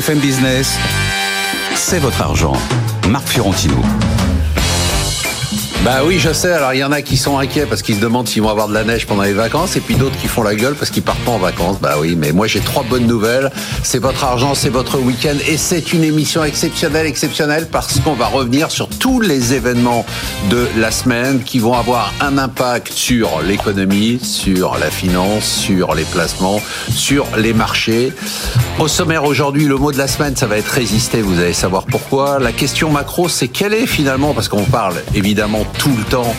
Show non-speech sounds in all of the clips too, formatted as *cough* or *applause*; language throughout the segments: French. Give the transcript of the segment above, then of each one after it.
BFM Business, c'est votre argent. Marc Fiorentino. Bah oui, je sais. Alors il y en a qui sont inquiets parce qu'ils se demandent s'ils vont avoir de la neige pendant les vacances, et puis d'autres qui font la gueule parce qu'ils partent pas en vacances. Bah oui, mais moi j'ai trois bonnes nouvelles. C'est votre argent, c'est votre week-end, et c'est une émission exceptionnelle, exceptionnelle parce qu'on va revenir sur tous les événements de la semaine qui vont avoir un impact sur l'économie, sur la finance, sur les placements, sur les marchés. Au sommaire aujourd'hui, le mot de la semaine, ça va être résister. Vous allez savoir pourquoi. La question macro, c'est quelle est finalement, parce qu'on parle évidemment tout le temps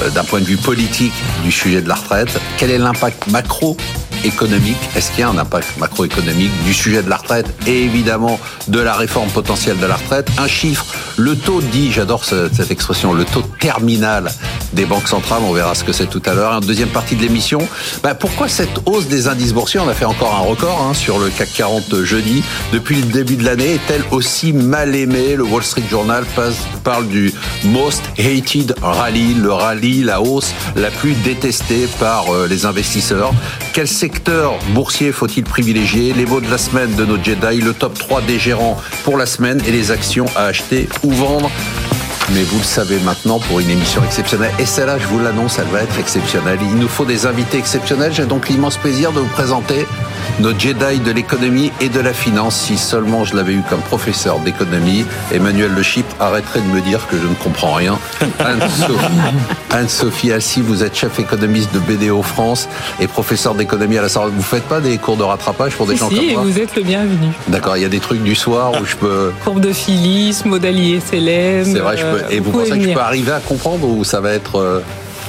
euh, d'un point de vue politique du sujet de la retraite. Quel est l'impact macro économique Est-ce qu'il y a un impact macroéconomique du sujet de la retraite et évidemment de la réforme potentielle de la retraite? Un chiffre, le taux dit, j'adore cette expression, le taux terminal des banques centrales, on verra ce que c'est tout à l'heure. En deuxième partie de l'émission, bah pourquoi cette hausse des indices boursiers? On a fait encore un record hein, sur le CAC 40 jeudi. Depuis le début de l'année, est-elle aussi mal aimée? Le Wall Street Journal parle du most hated rally, le rallye, la hausse la plus détestée par euh, les investisseurs. Quel secteur boursier faut-il privilégier Les mots de la semaine de nos Jedi, le top 3 des gérants pour la semaine et les actions à acheter ou vendre mais vous le savez maintenant pour une émission exceptionnelle. Et celle-là, je vous l'annonce, elle va être exceptionnelle. Il nous faut des invités exceptionnels. J'ai donc l'immense plaisir de vous présenter nos Jedi de l'économie et de la finance. Si seulement je l'avais eu comme professeur d'économie, Emmanuel Le Chip arrêterait de me dire que je ne comprends rien. Anne-Sophie *laughs* Assis, vous êtes chef économiste de BDO France et professeur d'économie à la Sorbonne. Vous faites pas des cours de rattrapage pour des gens comme moi vous êtes le bienvenu. D'accord, il y a des trucs du soir où je peux... Courbe de Phyllis, modalier SLM... C'est vrai, je peux... et vous, pensez que je peux arriver à comprendre ou ça va être...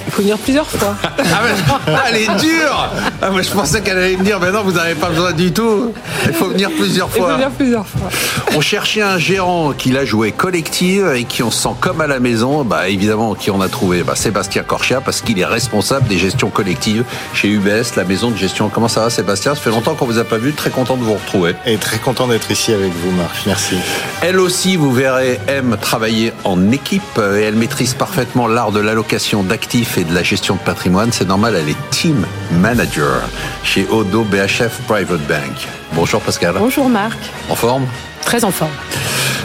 Il faut venir plusieurs fois. *laughs* ah, elle est dure ah, moi, Je pensais qu'elle allait me dire, mais non, vous n'avez pas besoin du tout. Il faut venir plusieurs fois. Il faut venir plusieurs fois. On cherchait un gérant qui l'a joué collective et qui on sent comme à la maison. Bah, évidemment, qui on a trouvé bah, Sébastien Corchia, parce qu'il est responsable des gestions collectives chez UBS, la maison de gestion. Comment ça va, Sébastien? Ça fait longtemps qu'on vous a pas vu. Très content de vous retrouver. Et très content d'être ici avec vous, Marc. Merci. Elle aussi, vous verrez, aime travailler en équipe et elle maîtrise parfaitement l'art de l'allocation d'actifs et de la gestion de patrimoine, c'est normal, elle est team manager chez Odo BHF Private Bank. Bonjour Pascal. Bonjour Marc. En forme? Très en forme.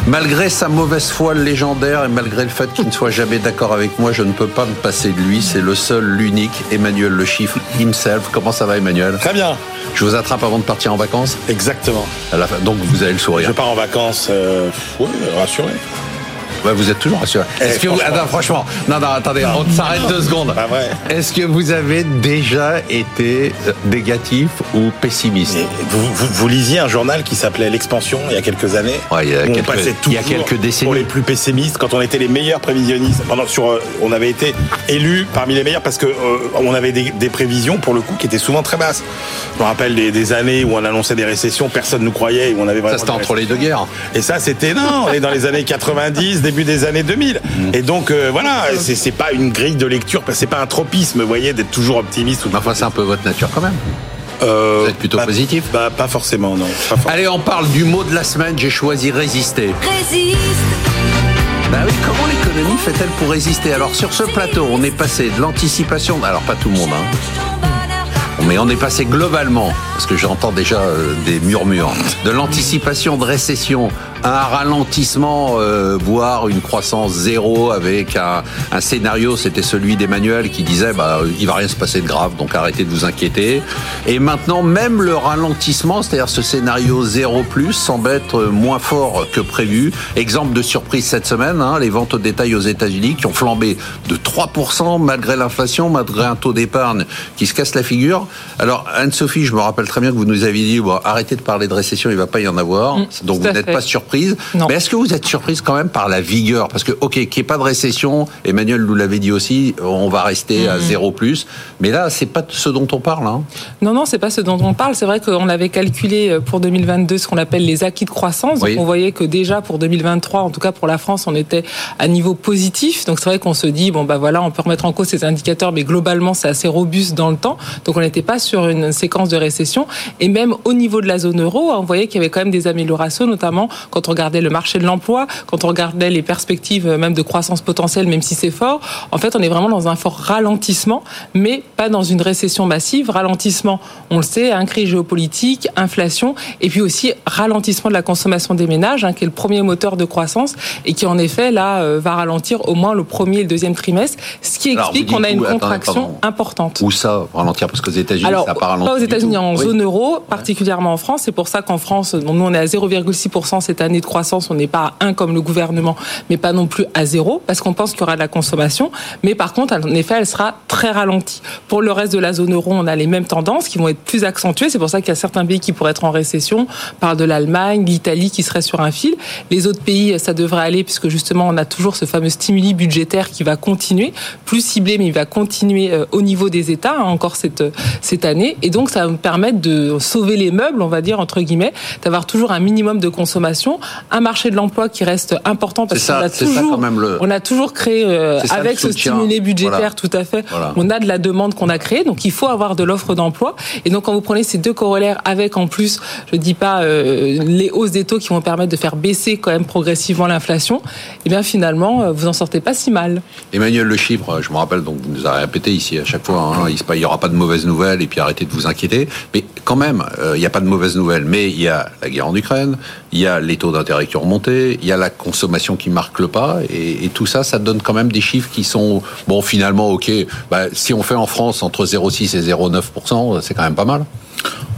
Malgré sa mauvaise foi légendaire et malgré le fait qu'il ne soit jamais d'accord avec moi, je ne peux pas me passer de lui. C'est le seul, l'unique, Emmanuel Le Chiffre himself. Comment ça va Emmanuel? Très bien. Je vous attrape avant de partir en vacances? Exactement. donc vous avez le sourire. Je pars en vacances, euh, rassuré vous êtes toujours rassuré. Eh, Est-ce que vous... franchement, non, non, attendez, on *laughs* s'arrête deux secondes. Est-ce que vous avez déjà été euh, négatif ou pessimiste vous, vous, lisiez un journal qui s'appelait L'Expansion il y a quelques années. Ouais, il y a quelques, on passait il y a quelques décennies. Pour les plus pessimistes, quand on était les meilleurs prévisionnistes, pendant sur, euh, on avait été élus parmi les meilleurs parce que euh, on avait des, des, prévisions pour le coup qui étaient souvent très basses. Je me rappelle des, des années où on annonçait des récessions, personne ne nous croyait, où on avait Ça c'était entre les deux guerres. Et ça c'était non, on est dans les années 90, début des années 2000. Mm. Et donc euh, voilà, c'est pas une grille de lecture, c'est pas un tropisme, vous voyez, d'être toujours optimiste. Ou enfin, c'est un peu votre nature quand même. Euh, Vous êtes plutôt positif bah, Pas forcément, non. Allez, on parle du mot de la semaine. J'ai choisi résister. Résiste bah oui, comment l'économie fait-elle pour résister? Alors sur ce plateau, on est passé de l'anticipation, alors pas tout le monde, hein, mais on est passé globalement, parce que j'entends déjà euh, des murmures, de l'anticipation de récession un ralentissement, euh, voire une croissance zéro avec un, scénario, c'était celui d'Emmanuel qui disait bah il va rien se passer de grave, donc arrêtez de vous inquiéter. Et maintenant, même le ralentissement, c'est-à-dire ce scénario zéro plus, semble être moins fort que prévu. Exemple de surprise cette semaine, hein, les ventes au détail aux États-Unis qui ont flambé de 3% malgré l'inflation, malgré un taux d'épargne qui se casse la figure. Alors Anne-Sophie, je me rappelle très bien que vous nous aviez dit bon, arrêtez de parler de récession, il va pas y en avoir, mmh, donc vous n'êtes pas surpris mais est-ce que vous êtes surprise quand même par la vigueur? Parce que, ok, qu'il n'y ait pas de récession, Emmanuel nous l'avait dit aussi, on va rester à mhm. zéro plus. Mais là, c'est pas ce dont on parle. Hein. Non, non, c'est pas ce dont on parle. C'est vrai qu'on avait calculé euh, pour 2022 ce qu'on appelle les acquis de croissance. Donc on voyait que déjà pour 2023, en tout cas pour la France, on était à niveau positif. Donc c'est vrai qu'on se dit, bon, bah voilà, on peut remettre en cause ces indicateurs, mais globalement, c'est assez robuste dans le temps. Donc on n'était pas sur une séquence de récession. Et même au niveau de la zone euro, on voyait qu'il y avait quand même des améliorations, notamment quand on regardait le marché de l'emploi, quand on regardait les perspectives même de croissance potentielle, même si c'est fort, en fait, on est vraiment dans un fort ralentissement, mais pas dans une récession massive. Ralentissement, on le sait, un crise géopolitique, inflation, et puis aussi ralentissement de la consommation des ménages, hein, qui est le premier moteur de croissance et qui en effet là euh, va ralentir au moins le premier et le deuxième trimestre, ce qui explique qu'on a une contraction importante. Où ça ralentir? Parce qu'aux États-Unis, ça pas Pas aux États-Unis, en zone euro, particulièrement en France. C'est pour ça qu'en France, nous on est à 0,6% cette année de croissance. On n'est pas à 1 comme le gouvernement, mais pas non plus à 0 parce qu'on pense qu'il y aura de la consommation. Mais par contre, en effet, elle sera très ralentie. Pour le reste de la zone euro, on a les mêmes tendances qui vont être plus accentuées. C'est pour ça qu'il y a certains pays qui pourraient être en récession. On parle de l'Allemagne, l'Italie qui serait sur un fil. Les autres pays, ça devrait aller puisque justement, on a toujours ce fameux stimuli budgétaire qui va continuer, plus ciblé, mais il va continuer euh, au niveau des États hein, encore cette cette année. Et donc, ça va me permettre de sauver les meubles, on va dire entre guillemets, d'avoir toujours un minimum de consommation, un marché de l'emploi qui reste important parce qu'on a toujours, on a toujours créé euh, avec ce stimuli budgétaire, tout à fait. On a de la demande qu'on a créée, donc il faut avoir de l'offre d'emploi. Et donc, quand vous prenez ces deux corollaires avec en plus, je dis pas euh, les hausses des taux qui vont permettre de faire baisser quand même progressivement l'inflation, et eh bien finalement, euh, vous en sortez pas si mal. Emmanuel Le Chiffre, je me rappelle, donc vous nous avez répété ici à chaque fois, hein, il n'y aura pas de mauvaises nouvelles et puis arrêtez de vous inquiéter. Mais quand même, euh, il n'y a pas de mauvaises nouvelles. Mais il y a la guerre en Ukraine, il y a les taux d'intérêt qui ont remonté, il y a la consommation qui marque le pas, et, tout ça, ça donne quand même des chiffres qui sont, bon, finalement, ok, bah, si on fait en France entre 0,6 et 0,9%, c'est quand même pas mal.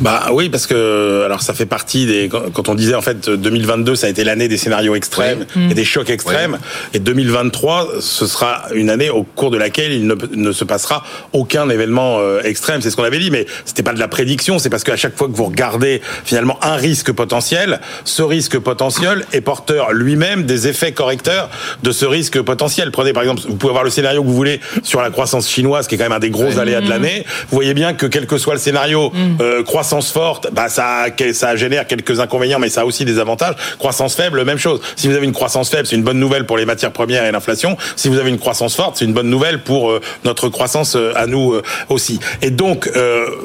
Bah oui, parce que alors ça fait partie des quand on disait en fait 2022 ça a été l'année des scénarios extrêmes et des chocs extrêmes. Et 2023 ce sera une année au cours de laquelle il ne, ne se passera aucun événement euh, extrême, c'est ce qu'on avait dit mais c'était pas de la prédiction, c'est parce qu'à chaque fois que vous regardez finalement un risque potentiel, ce risque potentiel est porteur lui-même des effets correcteurs de ce risque potentiel. Prenez par exemple, vous pouvez avoir le scénario que vous voulez sur la croissance chinoise qui est quand même un des gros aléas de l'année. Vous voyez bien que quel que soit le scénario mm. Euh, croissance forte, bah ça, ça génère quelques inconvénients, mais ça a aussi des avantages. Croissance faible, même chose. Si vous avez une croissance faible, c'est une bonne nouvelle pour les matières premières et l'inflation. Si vous avez une croissance forte, c'est une bonne nouvelle pour euh, notre croissance euh, à nous aussi. Et donc,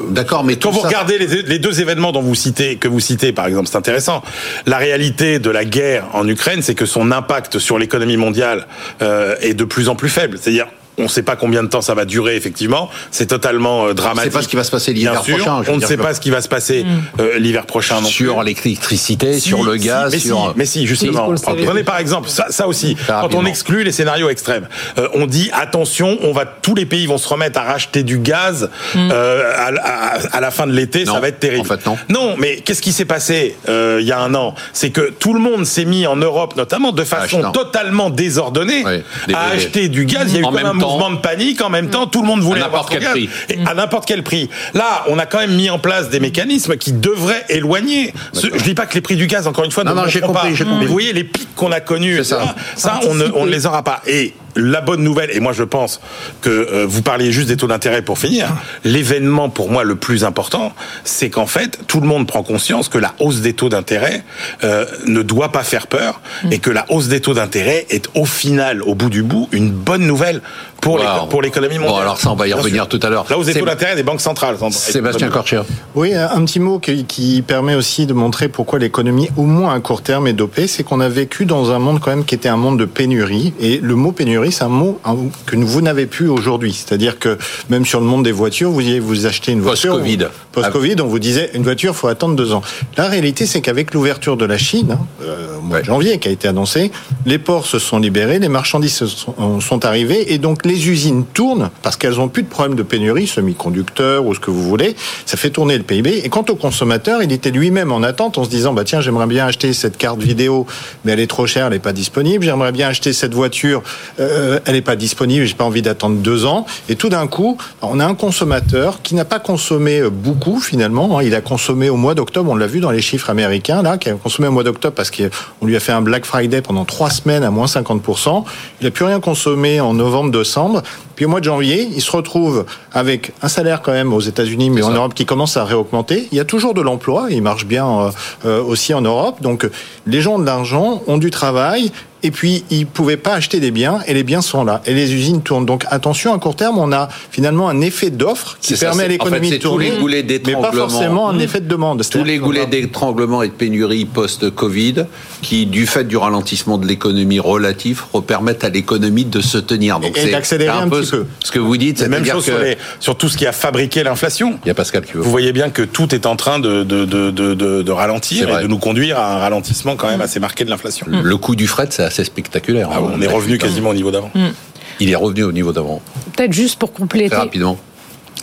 d'accord, mais quand vous regardez les, les, deux événements dont vous citez, que vous citez par exemple, c'est intéressant. La réalité de la guerre en Ukraine, c'est que son impact sur l'économie mondiale est de plus en plus faible. C'est-à-dire on ne sait pas combien de temps ça va durer, effectivement. C'est totalement euh, dramatique. On ne sait pas ce qui va se passer l'hiver prochain. On ne sait pas ce qui va se passer euh, l'hiver prochain non Sur l'électricité, sur le gaz, mais sur... Si, mais si, justement. Prenez par exemple, ça, ça aussi, quand on exclut les scénarios extrêmes, euh, on dit, attention, on va, tous les pays vont se remettre à racheter du gaz mm. à, à, la fin de l'été, ça va être terrible. En fait, non. non, mais qu'est-ce qui s'est passé il y a un an? C'est que tout le monde s'est mis en Europe, notamment de façon totalement désordonnée, à acheter du gaz. Il y a eu quand même mouvement de panique. En même temps, tout le monde voulait à n'importe quel prix. à n'importe quel prix. Là, on a quand même mis en place des mécanismes qui devraient éloigner. Ce, je dis pas que les prix du gaz, encore une fois, non, ne non, compris, pas. Mais vous voyez les pics qu'on a connus, ça, ça, on, ne, on ne les aura pas. Et la bonne nouvelle, et moi je pense que euh, vous parliez juste des taux d'intérêt pour finir, l'événement pour moi le plus important, c'est qu'en fait tout le monde prend conscience que la hausse des taux d'intérêt euh, ne doit pas faire peur mm. et que la hausse des taux d'intérêt est au final, au bout du bout, une bonne nouvelle pour l'économie mondiale. Bon, alors ça on va y revenir tout à l'heure. La hausse des taux d'intérêt des banques centrales. Sébastien Corchia. Oui, un petit mot qui, qui permet aussi de montrer pourquoi l'économie, au moins à court terme, est dopée, c'est qu'on a vécu dans un monde quand même qui était un monde de pénurie et le mot pénurie c'est un mot que vous n'avez plus aujourd'hui. C'est-à-dire que même sur le monde des voitures, vous vous achetez une voiture. Post-Covid. Post-Covid, on vous disait une voiture, faut attendre deux ans. La réalité, c'est qu'avec l'ouverture de la Chine, hein, euh, au mois de janvier, qui a été annoncé, les ports se sont libérés, les marchandises sont, sont arrivées, et donc les usines tournent parce qu'elles ont plus de problème de pénurie, semi-conducteurs ou ce que vous voulez. Ça fait tourner le PIB. Et quant au consommateur, il était lui-même en attente en se disant, bah tiens, j'aimerais bien acheter cette carte vidéo, mais elle est trop chère, elle n'est pas disponible. J'aimerais bien acheter cette voiture, euh, elle n'est pas disponible, j'ai pas envie d'attendre deux ans. Et tout d'un coup, on a un consommateur qui n'a pas consommé euh, beaucoup finalement. Hein. Il a consommé au mois d'octobre, on l'a vu dans les chiffres américains là, qui a consommé au mois d'octobre parce qu'on lui a fait un Black Friday pendant trois semaines à moins 50%. Il n'a plus rien consommé en novembre-décembre. Puis au mois de janvier, ils se retrouvent avec un salaire quand même aux États-Unis, mais en Europe qui commence à réaugmenter. Il y a toujours de l'emploi, il marche bien euh, euh, aussi en Europe. Donc les gens ont de l'argent, ont du travail, et puis ils pouvaient pas acheter des biens et les biens sont là et les usines tournent. Donc attention à court terme, on a finalement un effet d'offre qui permet à l'économie de tourner, mais pas forcément un effet de demande. Tous les goulets d'étranglement et de pénurie post-Covid qui, du fait du ralentissement de l'économie relative, permettent à l'économie de se tenir. Donc et d'accélérer un, peu, petit peu. Ce que vous dites, c'est même chose sur, sur, tout ce qui a fabriqué l'inflation. Il y a Pascal qui veut. Vous voyez bien que tout est en train de, de, de, de, de ralentir et de nous conduire à un ralentissement quand même assez marqué de l'inflation. Le coût du fret, c'est assez spectaculaire. Ah, on est revenu quasiment au niveau d'avant. Mm. Il est revenu au niveau d'avant. Peut-être juste pour compléter. rapidement.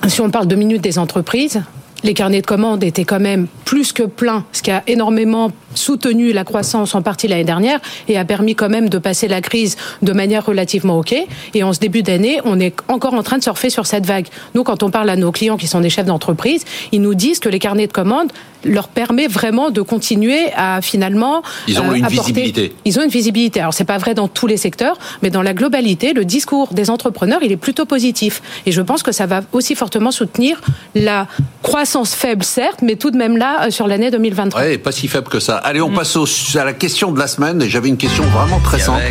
Si on parle de minutes des entreprises, les carnets de commandes étaient quand même plus que pleins, ce qui a énormément soutenu la croissance en partie l'année dernière et a permis quand même de passer la crise de manière relativement OK. Et en ce début d'année, on est encore en train de surfer sur cette vague. Nous, quand on parle à nos clients qui sont des chefs d'entreprise, ils nous disent que les carnets de commandes leur permet vraiment de continuer à finalement ils ont euh, une visibilité. Ils ont une visibilité. Alors c'est pas vrai dans tous les secteurs, mais dans la globalité, le discours des entrepreneurs, il est plutôt positif. Et je pense que ça va aussi fortement soutenir la croissance faible, certes, mais tout de même là euh, sur l'année 2023. Ouais, pas si faible que ça. Allez, on mm. passe à la question de la semaine. Et j'avais une question vraiment très simple.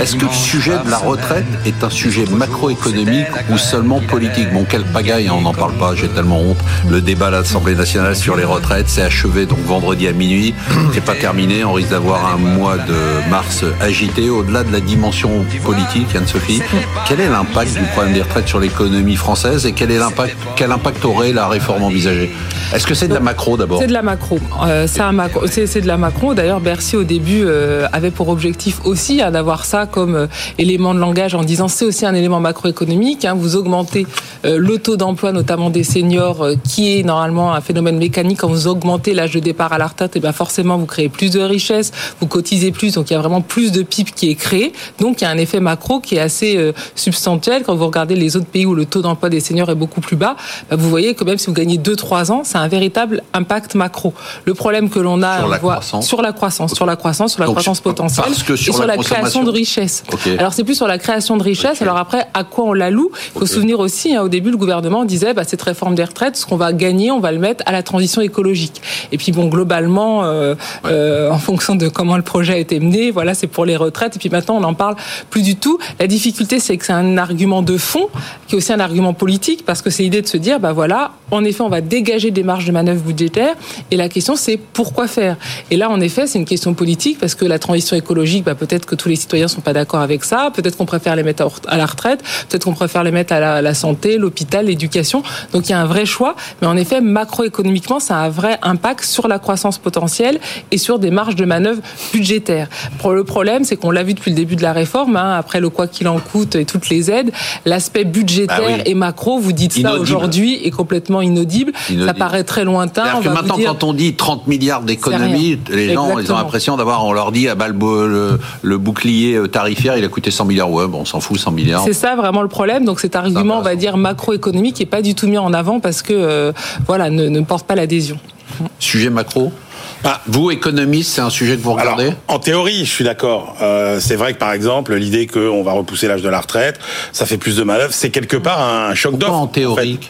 Est-ce que le sujet de la retraite est un sujet macroéconomique ou seulement politique? Bon, quel pagaille, hein, on n'en parle pas, j'ai tellement honte. Le débat à l'Assemblée nationale sur les retraites, c'est achevé donc vendredi à minuit. C'est pas terminé, on risque d'avoir un mois de mars agité. Au-delà de la dimension politique, Anne-Sophie, quel est l'impact du problème des retraites sur l'économie française et quel est l'impact, quel impact aurait la réforme envisagée Est-ce que c'est de la macro d'abord C'est de la macro. Euh, c'est de la Macron. D'ailleurs, Bercy, au début, euh, avait pour objectif aussi hein, d'avoir ça comme euh, élément de langage en disant c'est aussi un élément macroéconomique. Hein, vous augmentez le taux d'emploi, notamment des seniors, qui est normalement un phénomène mécanique. Quand vous augmentez l'âge de départ à la retraite, et eh bien forcément, vous créez plus de richesses, vous cotisez plus, donc il y a vraiment plus de PIB qui est créé. Donc il y a un effet macro qui est assez substantiel. Quand vous regardez les autres pays où le taux d'emploi des seniors est beaucoup plus bas, bah, vous voyez que même si vous gagnez 2-3 ans, c'est un véritable impact macro. Le problème que l'on a, on voit, sur la croissance, sur la croissance, sur la croissance potentielle et sur la, création de richesse. Alors c'est plus sur la création de richesse. Alors après, à quoi on la loue? Il faut se souvenir aussi, hein, au début, le gouvernement disait bah, cette réforme des retraites, ce qu'on va gagner, on va le mettre à la transition écologique. Et puis bon, globalement, euh, euh, en fonction de comment le projet a été mené, voilà, c'est pour les retraites. Et puis maintenant, on n'en parle plus du tout. La difficulté, c'est que c'est un argument de fond, qui est aussi un argument politique, parce que c'est l'idée de se dire, bah voilà, en effet, on va dégager des marges de manœuvre budgétaires. Et la question, c'est pourquoi faire? Et là, en effet, c'est une question politique parce que la transition écologique, bah, peut-être que tous les citoyens sont pas d'accord avec ça. Peut-être qu'on préfère les mettre à la retraite. Peut-être qu'on préfère les mettre à la, santé, l'hôpital, l'éducation. Donc il y a un vrai choix. Mais en effet, macroéconomiquement, ça a un vrai impact sur la croissance potentielle et sur des marges de manœuvre budgétaires. Le problème, c'est qu'on l'a vu depuis le début de la réforme, hein, après le quoi qu'il en coûte et toutes les aides, l'aspect budgétaire bah et macro, vous dites ça aujourd'hui, est complètement inaudible. Ça paraît très lointain. On maintenant, quand on dit 30 milliards d'économies, les gens, ils ont l'impression d'avoir, on leur dit, ah bah, le, le, bouclier euh, tarifaire, il a coûté 100 milliards. Ouais, bon, on s'en fout, 100 milliards. C'est ça vraiment le problème. Donc cet argument, on va dire, macroéconomique n'est pas du tout mis en avant parce que, euh, voilà, ne, ne porte pas l'adhésion. Sujet macro ah, vous, économiste, c'est un sujet que vous regardez En théorie, je suis d'accord. Euh, c'est vrai que, par exemple, l'idée qu'on va repousser l'âge de la retraite, ça fait plus de manœuvres, c'est quelque part un choc d'offre. en théorie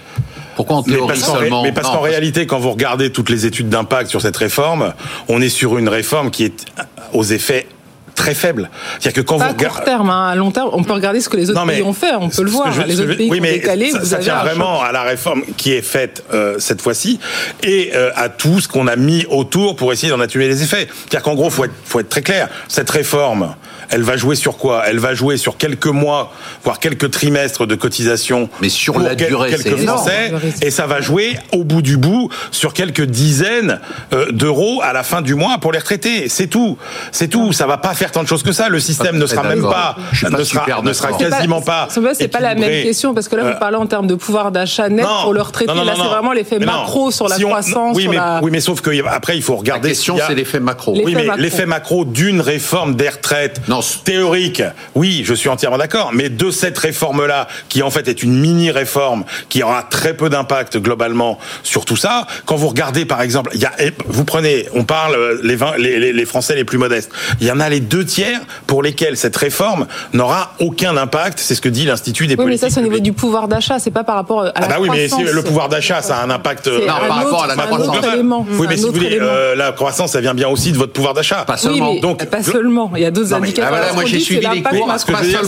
pourquoi en théorie seulement Mais parce qu'en réalité, quand vous regardez toutes les études d'impact sur cette réforme, on est sur une réforme qui est aux effets très faible. C'est-à-dire que quand vous regardez... à court terme, hein, à long terme, on peut regarder ce que les autres pays ont fait, on peut le voir. les autres pays oui, mais décalé, ça, ça tient vraiment à la réforme qui est faite euh, cette fois-ci et euh, à tout ce qu'on a mis autour pour essayer d'en atténuer les effets. C'est-à-dire qu'en gros, faut être, faut être très clair. Cette réforme, elle va jouer sur quoi? Elle va jouer sur quelques mois, voire quelques trimestres de cotisation. Mais sur la durée, quelques Français, et ça va jouer au bout du bout sur quelques dizaines euh, d'euros à la fin du mois pour les retraités. C'est tout, c'est tout. Ça va pas faire tant de choses que ça. Le système ne sera même pas, ne sera, ne sera quasiment pas. C'est pas la même question parce que là, vous euh, parlez en termes de pouvoir d'achat net pour le retraité. Là, c'est vraiment l'effet macro sur la croissance. Oui, mais, oui, mais sauf que après, il faut regarder. La question, c'est l'effet macro. Oui, mais l'effet macro d'une réforme des retraites. Non, théorique, oui, je suis entièrement d'accord, mais de cette réforme-là, qui en fait est une mini-réforme, qui aura très peu d'impact globalement sur tout ça, quand vous regardez par exemple, il y a, vous prenez, on parle les, 20, les, les, Français les plus modestes, il y en a les deux tiers pour lesquels cette réforme n'aura aucun impact. C'est ce que dit l'Institut des oui, politiques. mais ça, c'est au niveau du pouvoir d'achat. C'est pas par rapport à la ah bah oui, croissance. mais le pouvoir d'achat, ça a un impact. C'est Non, par rapport à la un croissance. autre élément. Oui, mais si vous voulez, euh, la croissance, ça vient bien aussi de votre pouvoir d'achat. Pas Oui, seulement. mais Donc, pas le- seulement. Il y a d'autres indicateurs. ah, voilà, moi, j'ai suivi les cours. Ce que je veux dire,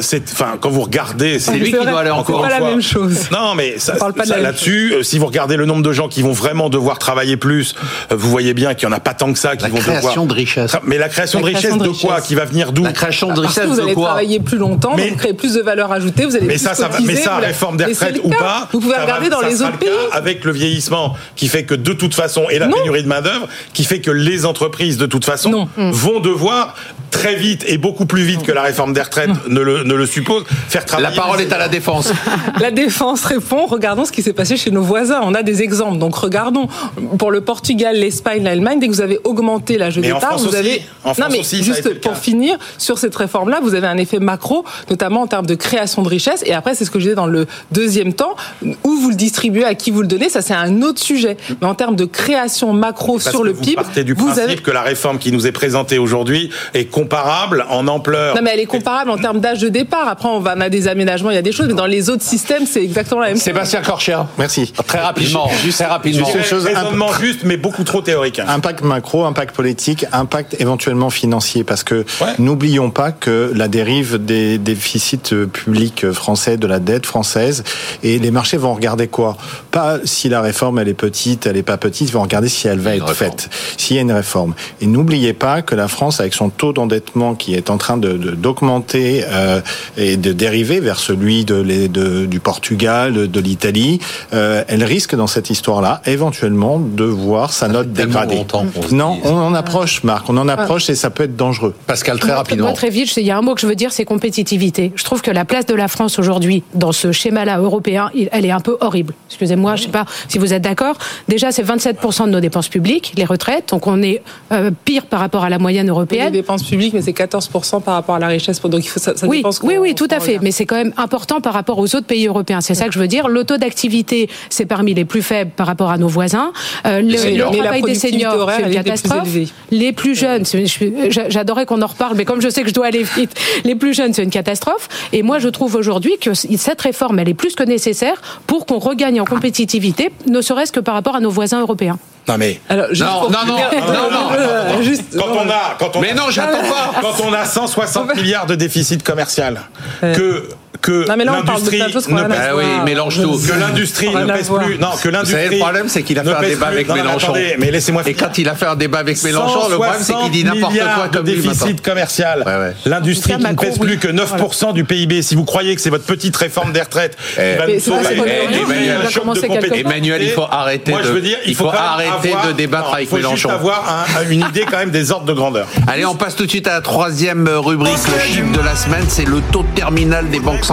c'est que enfin, quand vous regardez, C'est lui qui doit aller en c'est cours. pas la fois. même chose. Non, mais ça, On parle pas de ça, la même là-dessus, euh, si vous regardez le nombre de gens qui vont vraiment devoir travailler plus, euh, vous voyez bien qu'il y en a pas tant que ça qui La vont création devoir. de richesse. Mais la création La de création richesse de de quoi. Qui va venir d'où La création de Parce richesse que vous de allez quoi travailler plus longtemps, Mais- donc créer plus de valeur ajoutée, vous allez Mais plus ça, ça va, cotiser, mais ça, vous- réforme des retraites ou pas, Vous pouvez va- regarder dans ça les sera autres le cas pays. avec le vieillissement qui fait que de toute façon et la Non. pénurie de main d'œuvre qui fait que les entreprises de toute façon Non. vont devoir très vite et beaucoup plus vite que la réforme des retraites ne le, ne le suppose faire travailler. La parole est à la défense. *laughs* La défense répond, regardons ce qui s'est passé chez nos voisins. On a des exemples. Donc regardons. Pour le Portugal, l'Espagne, l'Allemagne, dès que vous avez augmenté l'âge de Mais en départ, France vous aussi. avez... En France non mais aussi, juste pour finir, sur cette réforme-là, vous avez un effet macro, notamment en termes de création de richesse. Et après, c'est ce que je disais dans le deuxième temps, où vous le distribuez, à qui vous le donnez, ça c'est un autre sujet. Mais en termes de création macro Parce sur le vous PIB, partez du vous principe avez... que la réforme qui nous est présentée aujourd'hui est comparable en ampleur. Non mais elle est comparable en termes d'âge de départ. Après, on, va, on a des aménagements, il y a des choses, mais dans les autres systèmes, c'est exactement la même chose. Sébastien Corchia. Merci. Très rapidement. Très rapidement. Juste une chose, raisonnement juste, mais beaucoup trop théorique. Impact macro, impact politique, impact éventuellement financier, parce que Ouais. n'oublions pas que la dérive des déficits publics français, de la dette française, et les marchés vont regarder quoi? Pas si la réforme elle est petite, elle est pas petite, ils vont regarder si elle va être réforme. faite, s'il y a une réforme. Et n'oubliez pas que la France, avec son taux d'endettement qui est en train de d'augmenter euh, et de dériver vers celui de, les- de- du Portugal, de, de l'Italie, euh, elle risque dans cette histoire-là éventuellement de voir sa note dégradée. Non, on en approche, Marc, on en approche et ça peut être dangereux. Pascal, très rapidement. Moi, très vite, je- il y a un mot que je veux dire, c'est compétitivité. Je trouve que la place de la France aujourd'hui, dans ce schéma-là européen, elle est un peu horrible. Excusez-moi, je sais pas si vous êtes d'accord. Déjà, c'est 27% de nos dépenses publiques, les retraites, donc on est euh, pire par rapport à la moyenne Les européenne. dépenses publiques, mais c'est 14% par rapport à la richesse. Donc il faut ça, ça Oui, oui, oui, tout à fait. regarde. Mais c'est quand même important par rapport aux autres pays européens. C'est ça que je veux dire. Le taux d'activité, c'est parmi les plus faibles par rapport à nos voisins. Euh, le, le Mais la travail des productivité seniors, horaire, c'est une plus catastrophe. Les plus jeunes, je j'a- j'adorais qu'on en reparle, mais comme je sais que je dois aller vite, les plus jeunes, c'est une catastrophe. Et moi, je trouve aujourd'hui que cette réforme, elle est plus que nécessaire pour qu'on regagne en compétitivité, ne serait-ce que par rapport à nos voisins européens. Non mais Alors, juste Non, pour non, non, non, non, Euh, non, juste- quand on a quand on Mais non, j'attends pas. quand on a 160 milliards de déficit commercial que que l'industrie ne pèse Ah oui, mélange tout. que l'industrie ne pèse plus. Non, que l'industrie. savez, le problème, c'est qu'il a fait un débat plus- avec Mélenchon. attendez, mais laissez-moi Et quand il a fait un débat avec Mélenchon, le problème, c'est qu'il dit 160 n'importe quoi comme de lui maintenant. déficit commercial. Ouais, ouais. L'industrie qui ne pèse plus que 9% du PIB. Si vous croyez que c'est votre petite réforme des retraites qui Eh, va mais nous sauver. Emmanuel, va il faut arrêter Moi, de- je veux dire, il faut, arrêter de débattre avec il faut Mélenchon. Juste avoir un- une idée quand même des ordres de grandeur. Allez, on passe tout de suite à la troisième rubrique, le chiffre de la semaine, c'est le taux terminal des banques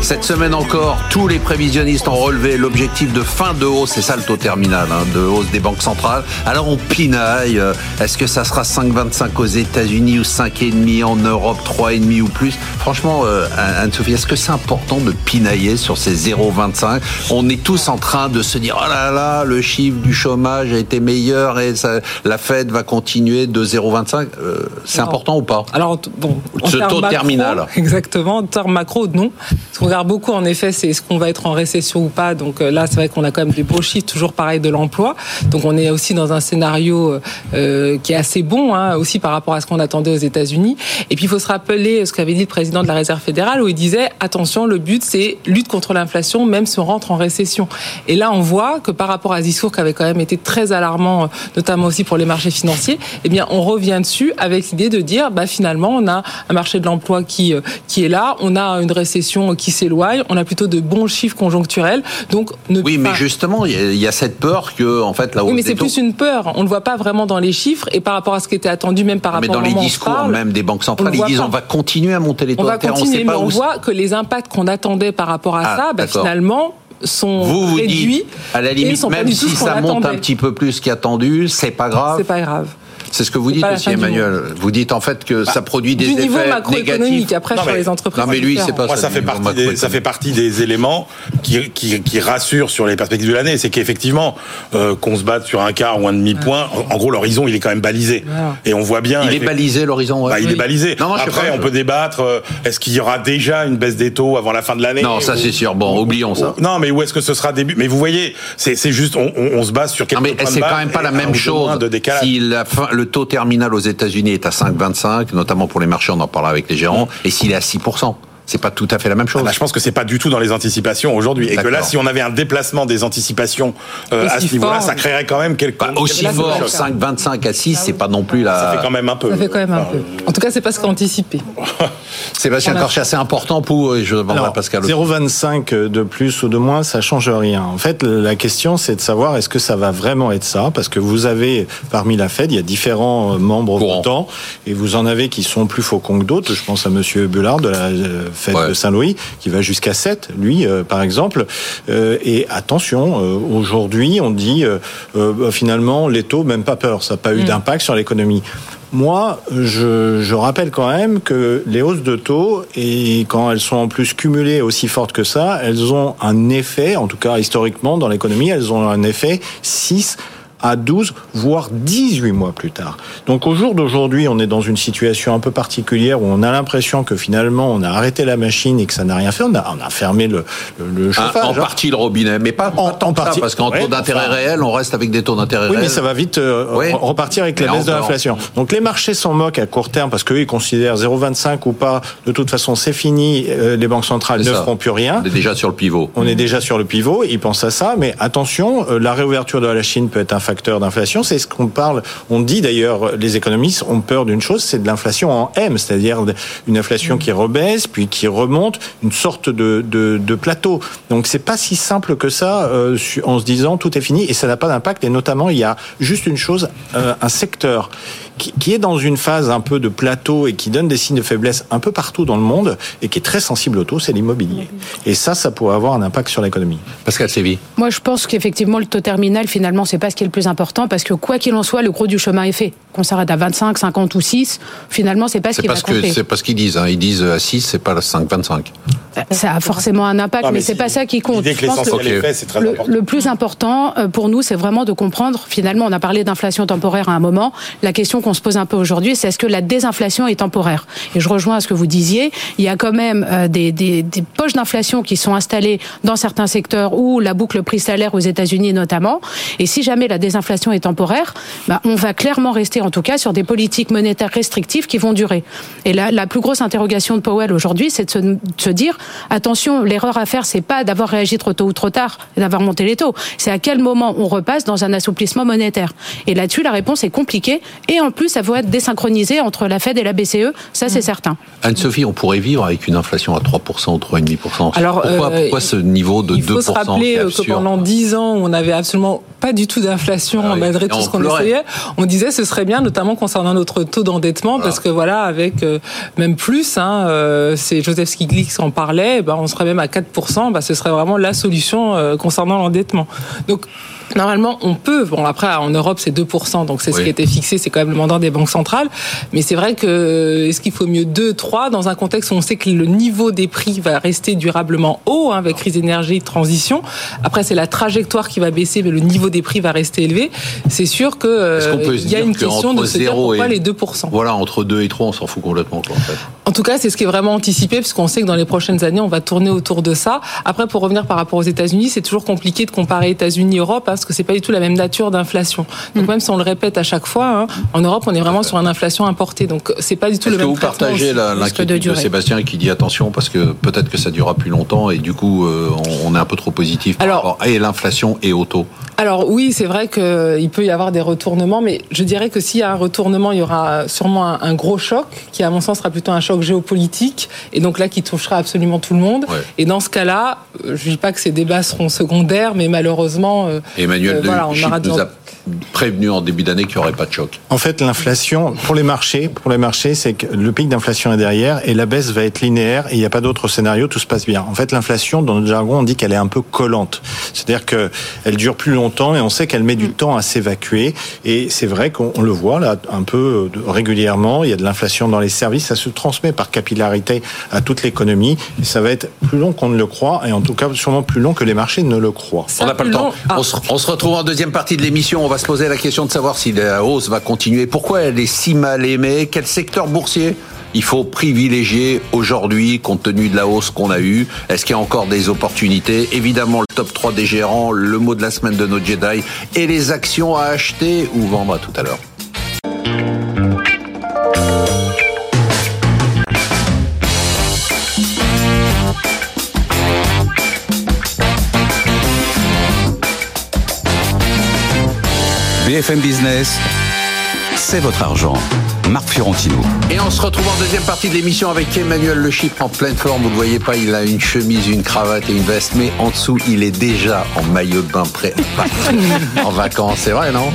Cette semaine encore, tous les prévisionnistes ont relevé l'objectif de fin de hausse, c'est ça le taux terminal, hein, de hausse des banques centrales. Alors on pinaille, euh, est-ce que ça sera 5,25 aux États-Unis ou 5,5 en Europe, 3,5 ou plus? Franchement, euh, Anne-Sophie, est-ce que c'est important de pinailler sur ces 0,25 On est tous en train de se dire, oh là là, le chiffre du chômage a été meilleur et ça- la Fed va continuer de 0,25. Euh, c'est important ou pas? Alors, bon, Ce taux macro, terminal. *laughs* Exactement, en termes macro, non. Ce qu'on regarde beaucoup, en effet, c'est est-ce qu'on va être en récession ou pas. Donc euh, là, c'est vrai qu'on a quand même des beaux chiffres, toujours pareil, de l'emploi. Donc on est aussi dans un scénario euh, qui est assez bon, hein, aussi par rapport à ce qu'on attendait aux États-Unis. Et puis, il faut se rappeler ce qu'avait dit le président de la Réserve fédérale, où il disait, attention, le but, c'est lutte contre l'inflation, même si on rentre en récession. Et là, on voit que par rapport à ce discours qui avait quand même été très alarmant, euh, notamment aussi pour les marchés financiers, eh bien, on revient dessus avec l'idée de dire, bah, finalement, on a un marché de l'emploi qui, euh, qui est là, on a une récession qui s'éloigne, on a plutôt de bons chiffres conjoncturels. Donc, ne, Oui, mais justement, il y, a- il y a cette peur que, en fait, la hausse oui, mais c'est taux- plus une peur. On ne le voit pas vraiment dans les chiffres et par rapport à ce qui était attendu, même par mais rapport dans au les moment où on discours parle, même des banques on centrales, le ils disent pas. on va continuer à monter les taux on va continuer, sait mais pas on où voit que les impacts qu'on attendait par rapport à Ah, ça, bah, finalement, sont vous vous réduits. dites, à la limite, même si ça monte un petit peu plus qu'attendu, c'est pas grave. C'est pas grave. C'est ce que vous dites aussi, Emmanuel. Vous dites en fait que bah, ça produit des du effets négatifs. Après, sur les entreprises. Non, mais lui, c'est pas Moi, ça. fait partie des, ça fait partie des éléments qui, qui, qui rassurent sur les perspectives de l'année. C'est qu'effectivement, euh, qu'on se batte sur un quart ou un demi point, en gros, l'horizon, il est quand même balisé. Et on voit bien. Il est balisé l'horizon. Ouais. Bah, il est balisé. Non, Après, on peut débattre. Euh, est-ce qu'il y aura déjà une baisse des taux avant la fin de l'année Non, ça c'est sûr. Bon, oublions ça. Non, mais où est-ce que ce sera début? Mais vous voyez, c'est juste, on, se base sur quelques. Non, mais c'est quand même pas la même chose. De si la fin, le taux terminal aux États-Unis est à 5,25, notamment pour les marchés, on en parlera avec les gérants, et s'il est à 6 c'est pas tout à fait la même chose. Ah bah, je pense que c'est pas du tout dans les anticipations aujourd'hui. Et que là, si on avait un déplacement des anticipations euh, à ce niveau-là, ça créerait quand même quelque bah, Aussi fort, 5, 25 à 6, c'est pas non plus la. Ça fait quand même un peu. Ça fait quand même un peu. En tout cas, c'est pas ce qu'anticipé. *laughs* Sébastien Corchat, c'est important pour. Je demanderai Pascal. 0,25 de plus ou de moins, ça change rien. En fait, la question, c'est de savoir est-ce que ça va vraiment être ça Parce que vous avez, parmi la Fed, il y a différents euh, membres votants, et vous en avez qui sont plus faucons que d'autres. Je pense à Monsieur Bullard de la euh, Fête de Saint-Louis, qui va jusqu'à 7, lui, euh, par exemple. Euh, et attention, euh, aujourd'hui, on dit bah, finalement, les taux, même pas peur, ça n'a pas eu mm. d'impact sur l'économie. Moi, je, je, rappelle quand même que les hausses de taux, et quand elles sont en plus cumulées aussi fortes que ça, elles ont un effet, en tout cas historiquement dans l'économie, elles ont un effet 6 à 12, voire 18 mois plus tard. Donc au jour d'aujourd'hui, on est dans une situation un peu particulière où on a l'impression que finalement on a arrêté la machine et que ça n'a rien fait. On a, on a fermé le, le, chauffage. en hein. partie le robinet, mais pas en, en partie. parce qu'en taux d'intérêt réel, on reste avec des taux d'intérêt réels. Oui, mais ça va vite euh, repartir avec la baisse de l'inflation. Donc les marchés s'en moquent à court terme parce qu'eux, ils considèrent 0,25 ou pas. De toute façon, c'est fini. Euh, les banques centrales ne feront plus rien. On est déjà sur le pivot. On est déjà sur le pivot. Ils pensent à ça. Mais attention, euh, la réouverture de la Chine peut être un facteur d'inflation. C'est ce qu'on parle. On dit d'ailleurs, les économistes ont peur d'une chose, c'est de l'inflation en M, c'est-à-dire une inflation qui rebaisse puis qui remonte, une sorte de, de, plateau. Donc c'est pas si simple que ça euh, en se disant tout est fini et ça n'a pas d'impact. Et notamment, il y a juste une chose, euh, un secteur qui, est dans une phase un peu de plateau et qui donne des signes de faiblesse un peu partout dans le monde et qui est très sensible au taux, c'est l'immobilier. Et ça, ça pourrait avoir un impact sur l'économie. Pascal Séville. Moi, je pense qu'effectivement, le taux terminal, finalement, c'est pas ce qui est le plus important parce que quoi qu'il en soit, le gros du chemin est fait. Qu'on s'arrête à 25, 50 ou 6, finalement, c'est pas ce qui va compter. C'est pas ce qu'ils disent. Hein. Ils disent à 6, c'est pas le 5, 25. Ça a forcément un impact, mais, c'est pas ça qui compte. Je pense que le, le, plus important euh, pour nous, c'est vraiment de comprendre. Finalement, on a parlé d'inflation temporaire à un moment. La question qu'on se pose un peu aujourd'hui, c'est est-ce que la désinflation est temporaire? Et je rejoins à ce que vous disiez. Il y a quand même euh, des, des, des poches d'inflation qui sont installées dans certains secteurs ou la boucle prix-salaire aux États-Unis notamment. Et si jamais la désinflation est temporaire, bah, on va clairement rester en tout cas sur des politiques monétaires restrictives qui vont durer. Et là, la plus grosse interrogation de Powell aujourd'hui, c'est de se, de se dire attention, l'erreur à faire, c'est pas d'avoir réagi trop tôt ou trop tard, d'avoir monté les taux. C'est à quel moment on repasse dans un assouplissement monétaire. Et là-dessus, la réponse est compliquée. Et en plus, ça va être désynchronisé entre la Fed et la BCE, ça c'est mm. certain. Anne-Sophie, on pourrait vivre avec une inflation à 3% ou 3,5%. Alors, pourquoi, euh, pourquoi, ce niveau de 2% Il faut se rappeler que pendant 10 ans, on n'avait absolument pas du tout d'inflation ah malgré tout ce qu'on essayait. On disait ce serait bien, notamment concernant notre taux d'endettement, parce que voilà, avec euh, même plus, hein, euh, c'est Joseph Stiglitz qui en parlait, ben, on serait même à 4%, ben, ce serait vraiment la solution concernant l'endettement. Donc Normalement, on peut. Bon, après, en Europe, c'est 2%, donc c'est ce qui a été fixé, c'est quand même le mandat des banques centrales. Mais c'est vrai que est-ce qu'il faut mieux 2, 3 dans un contexte où on sait que le niveau des prix va rester durablement haut, hein, avec crise énergie, transition. Après, c'est la trajectoire qui va baisser, mais le niveau des prix va rester élevé. C'est sûr que euh, il y a une question de se dire pourquoi les 2%. Voilà, entre 2 et 3, on s'en fout complètement. Quoi, en, fait. En tout cas, c'est ce qui est vraiment anticipé, puisqu'on sait que dans les prochaines années, on va tourner autour de ça. Après, pour revenir par rapport aux États-Unis, c'est toujours compliqué de comparer États-Unis-Europe. Hein, parce que c'est pas du tout la même nature d'inflation. Donc mm. même si on le répète à chaque fois, hein, en Europe, on est vraiment sur une inflation importée. Donc c'est pas du tout le même. Est-ce que vous partagez l'inquiétude de, Sébastien qui dit attention parce que peut-être que ça durera plus longtemps et du coup euh, on est un peu trop positif par Alors, rapport à l'inflation et au taux. Alors oui, c'est vrai qu'il peut y avoir des retournements, mais je dirais que s'il y a un retournement, il y aura sûrement un, gros choc, qui à mon sens sera plutôt un choc géopolitique, et donc là qui touchera absolument tout le monde. Et dans ce cas-là, euh, je ne dis pas que ces débats seront secondaires, mais malheureusement, euh, Emmanuel euh, voilà, on aura prévenu en début d'année qu'il n'y aurait pas de choc. En fait, l'inflation, pour les marchés, pour les marchés, c'est que le pic d'inflation est derrière et la baisse va être linéaire et il n'y a pas d'autre scénario, tout se passe bien. En fait, l'inflation, dans notre jargon, on dit qu'elle est un peu collante. C'est-à-dire qu'elle dure plus longtemps et on sait qu'elle met du temps à s'évacuer. Et c'est vrai qu'on le voit là un peu euh, régulièrement. Il y a de l'inflation dans les services. Ça se transmet par capillarité à toute l'économie. Et ça va être plus long qu'on ne le croit et en tout cas sûrement plus long que les marchés ne le croient. on n'a pas le temps. Ah. On, se, on se retrouve en deuxième partie de l'émission. On va se poser la question de savoir si la hausse va continuer. Pourquoi elle est si mal aimée? Quel secteur boursier il faut privilégier aujourd'hui, compte tenu de la hausse qu'on a eue? Est-ce qu'il y a encore des opportunités? Évidemment, le top 3 des gérants, le mot de la semaine de nos Jedi et les actions à acheter ou vendre à tout à l'heure. BFM Business, c'est votre argent. Marc Fiorentino. Et on se retrouve en deuxième partie de l'émission avec Emmanuel Le Chypre en pleine forme. Vous ne le voyez pas, il a une chemise, une cravate et une veste, mais en dessous, il est déjà en maillot de bain prêt en vacances. C'est vrai, non?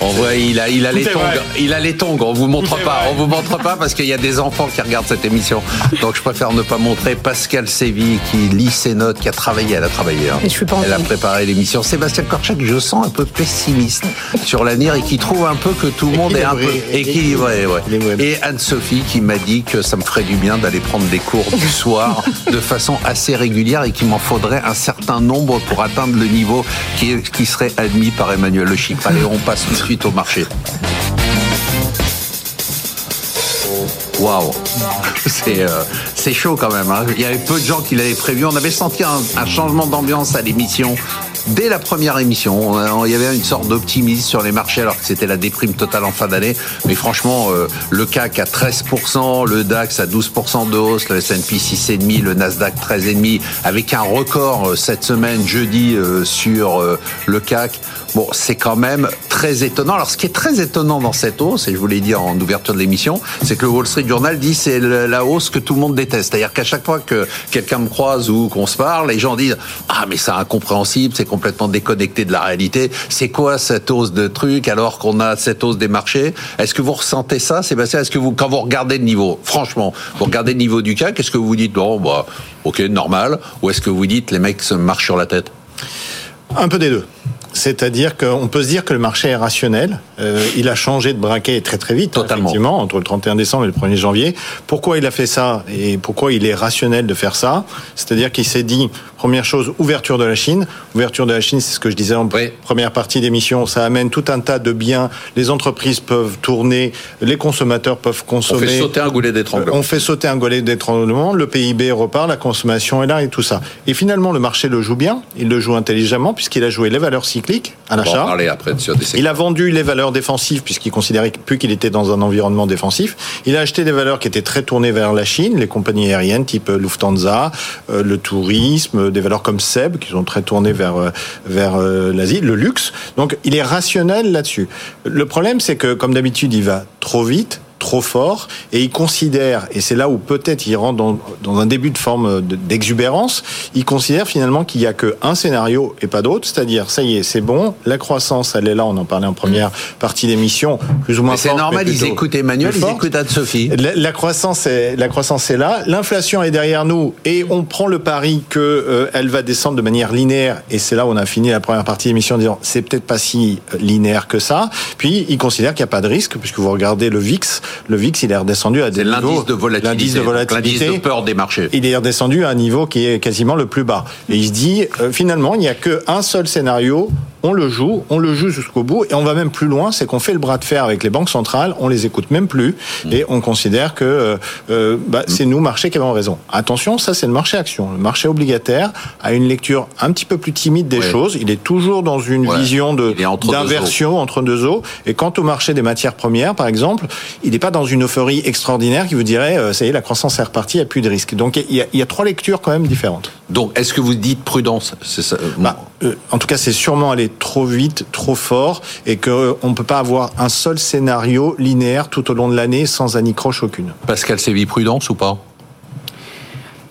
On voit, il a, il a les tongs. Il a les tongs. On vous montre pas. On vous montre pas parce qu'il y a des enfants qui regardent cette émission. Donc je préfère ne pas montrer Pascal Séville qui lit ses notes, qui a travaillé. Elle a travaillé. Hein. Et je suis pas Elle a préparé l'émission. Sébastien Korchak, je sens un peu pessimiste sur l'avenir et qui trouve un peu que tout le monde est un peu équilibré. Et Anne-Sophie qui m'a dit que ça me ferait du bien d'aller prendre des cours du *laughs* soir de façon assez régulière et qu'il m'en faudrait un certain nombre pour atteindre le niveau qui, qui serait admis par Emmanuel Le Chypre. Allez, on passe tout de suite au marché. Waouh, *laughs* c'est euh, c'est chaud quand même. Hein. Il y avait peu de gens qui l'avaient prévu. On avait senti un, un changement d'ambiance à l'émission dès la première émission. Il y avait une sorte d'optimisme sur les marchés alors que c'était la déprime totale en fin d'année. Mais franchement, euh, le CAC à 13%, le DAX à 12% de hausse, le S&P 6,5%, le Nasdaq 13,5%, avec un record euh, cette semaine, jeudi, sur le CAC. Bon, c'est quand même très étonnant. Alors, ce qui est très étonnant dans cette hausse, et je vous l'ai dit en ouverture de l'émission, c'est que le Wall Street Journal dit c'est la hausse que tout le monde déteste. C'est-à-dire qu'à chaque fois que quelqu'un me croise ou qu'on se parle, les gens disent ah mais c'est incompréhensible, c'est complètement déconnecté de la réalité. C'est quoi cette hausse de trucs alors qu'on a cette hausse des marchés? Est-ce que vous ressentez ça, Sébastien? Est-ce que vous, quand vous regardez le niveau, franchement, vous regardez le niveau du CAC, est-ce que vous dites bon bah ok normal, ou est-ce que vous dites les mecs se marchent sur la tête? Un peu des deux. C'est-à-dire qu'on peut se dire que le marché est rationnel. Euh, il a changé de braquet très très vite, Totalement. effectivement, entre le 31 décembre et le 1er janvier. Pourquoi il a fait ça et pourquoi il est rationnel de faire ça? C'est-à-dire qu'il s'est dit, première chose, ouverture de la Chine. Ouverture de la Chine, c'est ce que je disais en Oui. première partie d'émission. Ça amène tout un tas de biens. Les entreprises peuvent tourner, les consommateurs peuvent On consommer. fait sauter un goulet d'étranglement. On fait sauter un golet d'étranglement, le PIB repart, la consommation est là et tout ça. Et finalement, le marché le joue bien, il le joue intelligemment puisqu'il a joué les valeurs cycliques à On va l'achat. après sur des Il a vendu les valeurs défensives puisqu'il considérait plus qu'il était dans un environnement défensif. Il a acheté des valeurs qui étaient très tournées vers la Chine, les compagnies aériennes type Lufthansa, euh, le tourisme, des valeurs comme Seb qui sont très tournées vers euh, vers euh, l'Asie, le luxe. Donc il est rationnel là-dessus. Le problème c'est que comme d'habitude il va trop vite trop fort et il considère et c'est là où peut-être il rentre dans, dans un début de forme de- d'exubérance il considère finalement qu'il y a que un scénario et pas d'autre c'est-à-dire ça y est c'est bon la croissance elle est là on en parlait en première partie d'émission plus ou moins c'est normal, ils écoutent Emmanuel, ils écoutent Anne-Sophie. La, la croissance est la croissance est là, l'inflation est derrière nous et on prend le pari que euh, elle va descendre de manière linéaire et c'est là où on a fini la première partie de l'émission en disant c'est peut-être pas si euh, linéaire que ça. Puis il considère qu'il n'y a pas de risque puisque vous regardez le VIX, le VIX il est redescendu à des niveaux l'indice de volatilité. l'indice de volatilité de peur des marchés. il est redescendu à un niveau qui est quasiment le plus bas. Et il se dit, euh, finalement, il n'y a qu'un seul scénario, on le joue, on le joue jusqu'au bout, et on va même plus loin, c'est qu'on fait le bras de fer avec les banques centrales, on les écoute même plus, et on considère que euh, euh, bah, c'est nous, marché, qui avons raison. Attention, ça c'est le marché action. Le marché obligataire a une lecture un petit peu plus timide des Ouais. choses, il est toujours dans une Ouais. vision est entre d'inversion entre deux eaux, et quant au marché des matières premières, par exemple, il n'est pas dans une euphorie extraordinaire qui vous dirait, euh, ça y est, la croissance est repartie, il n'y a plus de risque. Donc il y, a, il y a trois lectures quand même différentes. Donc, est-ce que vous dites prudence ça, euh, Bah, euh, en tout cas, c'est sûrement aller trop vite, trop fort, et qu'on ne peut pas avoir un seul scénario linéaire tout au long de l'année sans anicroche aucune. Pascal Séville, prudence ou pas?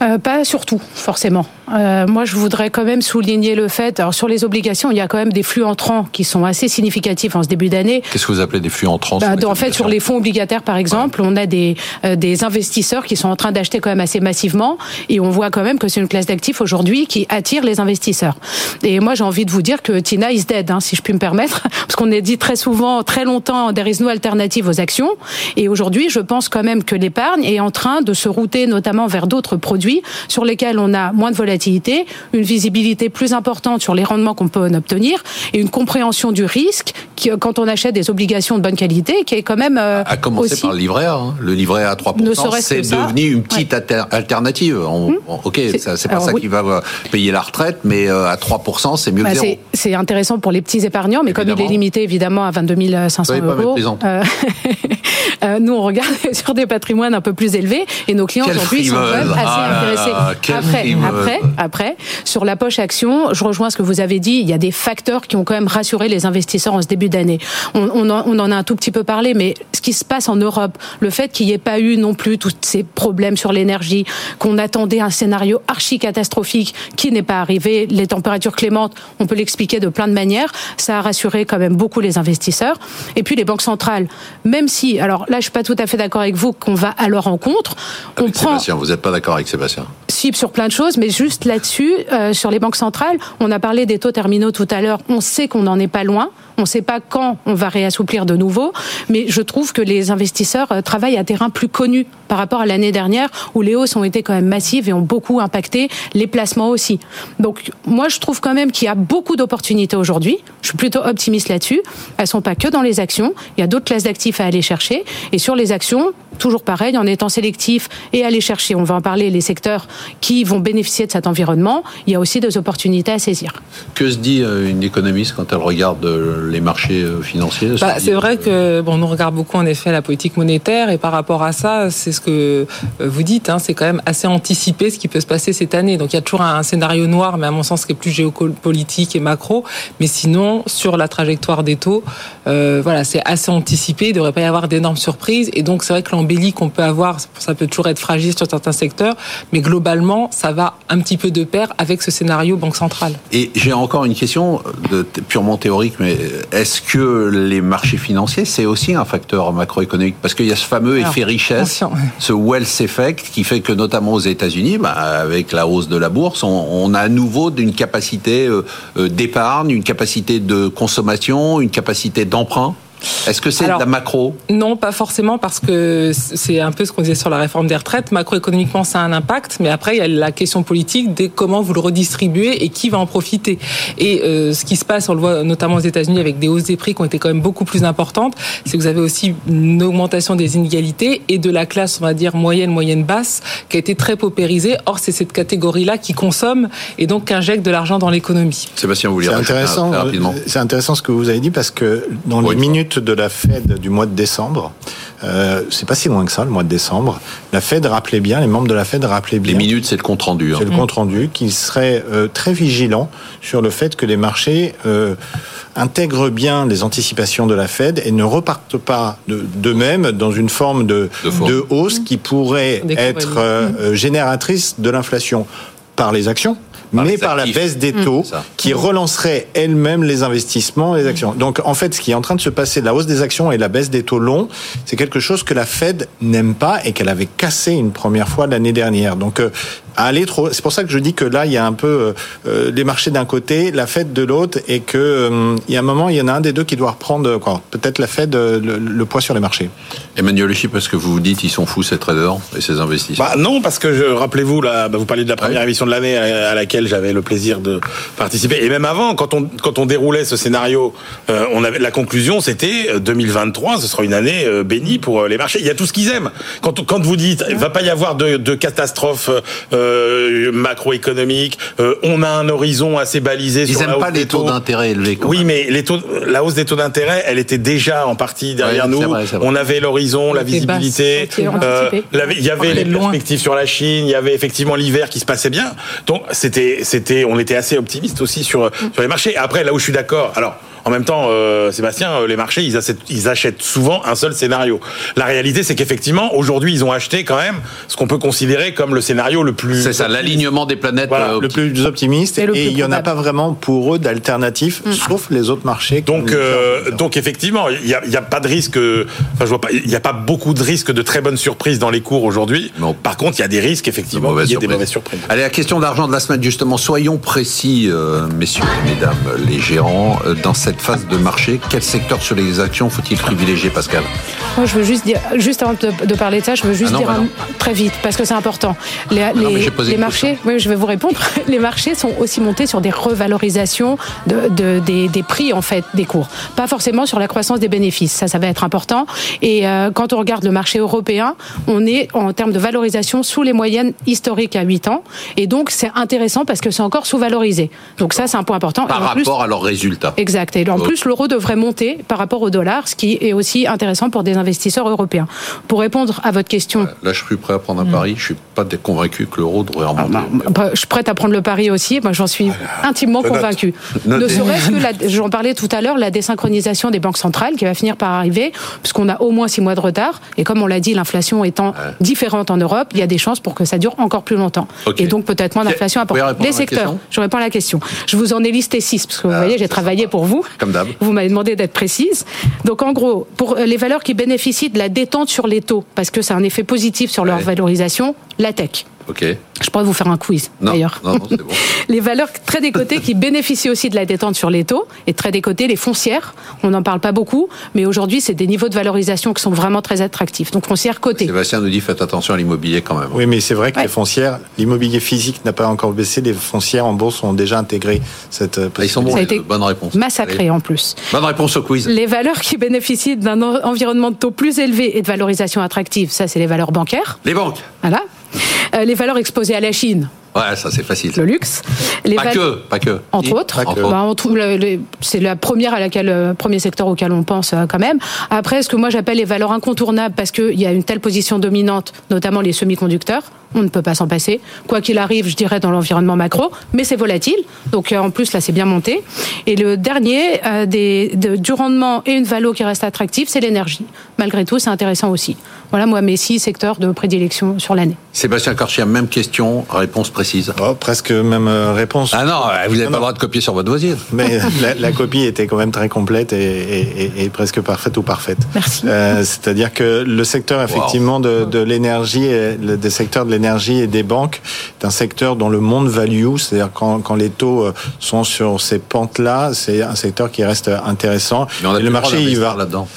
Euh, Pas surtout, forcément. Euh, moi, je voudrais quand même souligner le fait. Alors, sur les obligations, il y a quand même des flux entrants qui sont assez significatifs en ce début d'année. Qu'est-ce que vous appelez des flux entrants bah, En fait, sur les fonds obligataires, par exemple, on a des euh, des investisseurs qui sont en train d'acheter quand même assez massivement, et on voit quand même que c'est une classe d'actifs aujourd'hui qui attire les investisseurs. Et moi, j'ai envie de vous dire que Tina is dead, hein, si je puis me permettre, *laughs* parce qu'on a dit très souvent, très longtemps, there is no alternative aux actions. Et aujourd'hui, je pense quand même que l'épargne est en train de se router notamment vers d'autres produits sur lesquels on a moins de volatilité, une visibilité plus importante sur les rendements qu'on peut en obtenir et une compréhension du risque qui, quand on achète des obligations de bonne qualité, qui est quand même euh, à commencer par le livret A. Hein. Le livret A à 3%, c'est devenu une petite alternative. Hmm. ok, c'est pas ça qui va payer la retraite, mais euh, à 3%, c'est mieux que bah, zéro. C'est intéressant pour les petits épargnants, mais comme il est limité évidemment à 22 500 euros, euh, *laughs* euh, nous on regarde *laughs* sur des patrimoines un peu plus élevés et nos clients aujourd'hui sont quand même assez après, après, après, sur la poche action, je rejoins ce que vous avez dit. Il y a des facteurs qui ont quand même rassuré les investisseurs en ce début d'année. On, on, on, en a un tout petit peu parlé, mais ce qui se passe en Europe, le fait qu'il n'y ait pas eu non plus tous ces problèmes sur l'énergie, qu'on attendait un scénario archi catastrophique qui n'est pas arrivé, les températures clémentes, on peut l'expliquer de plein de manières. Ça a rassuré quand même beaucoup les investisseurs. Et puis les banques centrales, même si, alors là, je suis pas tout à fait d'accord avec vous qu'on va à leur rencontre. on prend... Sébastien, vous n'êtes pas d'accord avec Sébastien Si, sur plein de choses, mais juste là-dessus, euh, sur les banques centrales, on a parlé des taux terminaux tout à l'heure. On sait qu'on n'en est pas loin. On ne sait pas quand on va réassouplir de nouveau, mais je trouve que les investisseurs euh, travaillent à terrain plus connu par rapport à l'année dernière où les hausses ont été quand même massives et ont beaucoup impacté les placements aussi. Donc moi je trouve quand même qu'il y a beaucoup d'opportunités aujourd'hui. Je suis plutôt optimiste là-dessus. Elles sont pas que dans les actions, il y a d'autres classes d'actifs à aller chercher et sur les actions, toujours pareil, en étant sélectif et aller chercher, on va en parler, les secteurs qui vont bénéficier de cet environnement, il y a aussi des opportunités à saisir. Que se dit euh, une économiste quand elle regarde euh, les marchés euh, financiers bah, C'est vrai que bon, on regarde beaucoup en effet la politique monétaire et par rapport à ça, c'est ce que vous dites, hein, c'est quand même assez anticipé ce qui peut se passer cette année. Donc il y a toujours un, scénario noir, mais à mon sens qui est plus géopolitique et macro. Mais sinon, sur la trajectoire des taux, voilà, c'est assez anticipé. Il ne devrait pas y avoir d'énormes surprises. Et donc c'est vrai que embellie qu'on peut avoir, ça peut toujours être fragile sur certains secteurs, mais globalement, ça va un petit peu de pair avec ce scénario banque centrale. Et j'ai encore une question de, purement théorique, mais est-ce que les marchés financiers, c'est aussi un facteur macroéconomique? Parce qu'il y a ce fameux effet richesse, ce wealth effect, qui fait que notamment aux États-Unis, bah, avec la hausse de la bourse, on, a à nouveau une capacité euh, euh, d'épargne, une capacité de consommation, une capacité d'emprunt est-ce que c'est de la macro? Non, pas forcément, parce que c'est un peu ce qu'on disait sur la réforme des retraites. Macroéconomiquement, ça a un impact, mais après, il y a la question politique de comment vous le redistribuez et qui va en profiter. Et euh, ce qui se passe, on le voit notamment aux États-Unis avec des hausses des prix qui ont été quand même beaucoup plus importantes, c'est que vous avez aussi une augmentation des inégalités et de la classe, on va dire, moyenne, moyenne basse, qui a été très paupérisée. Or, c'est cette catégorie-là qui consomme et donc qui injecte de l'argent dans l'économie. Sébastien, vous voulez C'est intéressant, c'est intéressant ce que vous avez dit parce que dans les minutes de la Fed du mois de décembre, euh, c'est pas si loin que ça, le mois de décembre, la Fed rappelait bien, les membres de la Fed rappelaient bien. Les minutes, c'est le compte rendu. Hein. C'est le compte rendu, qu'ils seraient euh, très vigilants sur le fait que les marchés euh, intègrent bien les anticipations de la Fed et ne repartent pas d'eux-mêmes dans une forme de, de, hausse qui pourrait être euh, génératrice de l'inflation par les actions mais par la baisse des mmh. taux qui relancerait elle-même les investissements, les actions. Donc en fait, ce qui est en train de se passer, la hausse des actions et la baisse des taux longs, c'est quelque chose que la Fed n'aime pas et qu'elle avait cassé une première fois l'année dernière. Donc euh, aller trop. C'est pour ça que je dis que là, il y a un peu euh, euh, les marchés d'un côté, la Fed de l'autre, et que euh, il y a un moment, il y en a un des deux qui doit reprendre quoi. Peut-être la Fed le, poids sur les marchés. Emmanuel Echy, parce que vous vous dites, ils sont fous ces traders et ces investisseurs. Bah non, parce que rappelez-vous là, bah, vous parlez de la première émission de l'année à, laquelle j'avais le plaisir de participer, et même avant, quand on quand on déroulait ce scénario, on avait la conclusion, c'était 2023, ce sera une année bénie pour les marchés. Il y a tout ce qu'ils aiment. Quand quand vous dites, il va pas y avoir de, de catastrophe. Euh, macroéconomique. Euh, on a un horizon assez balisé. Ils n'aiment pas les taux, d'intérêt élevés. oui, mais les taux, la hausse des taux d'intérêt, elle était déjà en partie derrière nous. On avait l'horizon, la visibilité. Euh, il y avait les perspectives sur la Chine. Il y avait effectivement l'hiver qui se passait bien. Donc c'était, on était assez optimiste aussi sur les marchés. Après, là où je suis d'accord, En même temps, euh, Sébastien, euh, les marchés, ils achètent, ils achètent souvent un seul scénario. La réalité, c'est qu'effectivement, aujourd'hui, ils ont acheté quand même ce qu'on peut considérer comme le scénario le plus. C'est ça, l'alignement des planètes Voilà, euh, le plus optimiste Et et le plus il n'y en a pas vraiment pour eux d'alternatif, sauf les autres marchés. Donc, euh, donc effectivement, il n'y a, il a pas de risque. Enfin, je vois pas. Il n'y a pas beaucoup de risques de très bonnes surprises dans les cours aujourd'hui. Par contre, il y a des risques effectivement qu'il y ait des mauvaises surprises. Allez, la question d'argent de la semaine, justement, soyons précis, euh, messieurs et mesdames les gérants, dans cette phase de marché, quel secteur sur les actions faut-il privilégier, Pascal? Moi, je veux juste dire, juste avant de, de parler de ça, je veux juste Ah non, dire bah un- très vite parce que c'est important. Les, non, une marchés, oui, je vais vous répondre. *laughs* Les marchés sont aussi montés sur des revalorisations de, de- des, des prix en fait des cours, pas forcément sur la croissance des bénéfices. Ça, ça va être important. Et euh, quand on regarde le marché européen, on est en termes de valorisation sous les moyennes historiques à 8 ans, et donc c'est intéressant parce que c'est encore sous-valorisé. Donc ça, c'est un point important. Par Et en plus- rapport à leurs résultats. Exact. Et en plus, l'euro devrait monter par rapport au dollar, ce qui est aussi intéressant pour des investisseurs européens. Pour répondre à votre question, Là, je suis prêt à prendre un pari. Je suis pas convaincu que l'euro devrait remonter. bah, je suis prête à prendre le pari aussi. Moi, j'en suis intimement. Notez. Ne serait-ce que, j'en parlais tout à l'heure, la désynchronisation des banques centrales qui va finir par arriver, puisqu'on a au moins six mois de retard. Et comme on l'a dit, l'inflation étant différente en Europe, il y a des chances pour que ça dure encore plus longtemps. Et donc peut-être moins d'inflation Les à ma secteurs. question Je réponds à la question. Je vous en ai listé six, parce que vous Ah, voyez, j'ai travaillé sympa. pour vous. Comme d'hab. Vous m'avez demandé d'être précise. Donc en gros, pour euh, les valeurs qui bénéficient de la détente sur les taux, parce que c'est un effet positif sur leur valorisation, la tech. Ok. Je pourrais vous faire un quiz, d'ailleurs. non, non, c'est bon. *laughs* Les valeurs très décotées qui bénéficient aussi de la détente sur les taux, et très décotées, les foncières, on n'en parle pas beaucoup, mais aujourd'hui, c'est des niveaux de valorisation qui sont vraiment très attractifs. Donc foncières cotées. Sébastien nous dit faites attention à l'immobilier quand même. Oui, mais c'est vrai que Ouais. les foncières, l'immobilier physique n'a pas encore baissé. Les foncières en bourse ont déjà intégré cette euh, Ah, ils sont bons. Ça a été. Bonne réponse. Massacré Allez. en plus. Bonne réponse au quiz. Les valeurs qui bénéficient d'un en- environnement de taux plus élevé et de valorisation attractive, ça, c'est les valeurs bancaires. Les banques. Voilà. Euh, les valeurs exposées à la Chine, Ouais, ça c'est facile. le luxe. Les Pas que, pas que. Entre autres. Bah, on trouve c'est la première à laquelle, euh, premier secteur auquel on pense euh, quand même. Après, ce que moi j'appelle les valeurs incontournables, parce qu'il y a une telle position dominante, notamment les semi-conducteurs, on ne peut pas s'en passer. Quoi qu'il arrive, je dirais dans l'environnement macro, mais c'est volatile. Donc euh, en plus là, c'est bien monté. Et le dernier euh, des, de- du rendement et une valo qui reste attractive, c'est l'énergie. Malgré tout, c'est intéressant aussi. Voilà moi mes six secteurs de prédilection sur l'année. Sébastien Corchia, même question, réponse précise. Oh, presque même euh, réponse. Ah non, vous n'avez pas le droit de copier sur votre dossier. *laughs* Mais la, la copie était quand même très complète et, et- et- et presque parfaite ou parfaite. Merci. Euh, C'est-à-dire que le secteur effectivement de, de l'énergie, des secteurs de l'énergie et des banques, est un secteur dont le monde value, c'est-à-dire quand, quand les taux euh, sont sur ces pentes-là, c'est un secteur qui reste intéressant. Mais on a Et le marché, il d'investir va. là-dedans.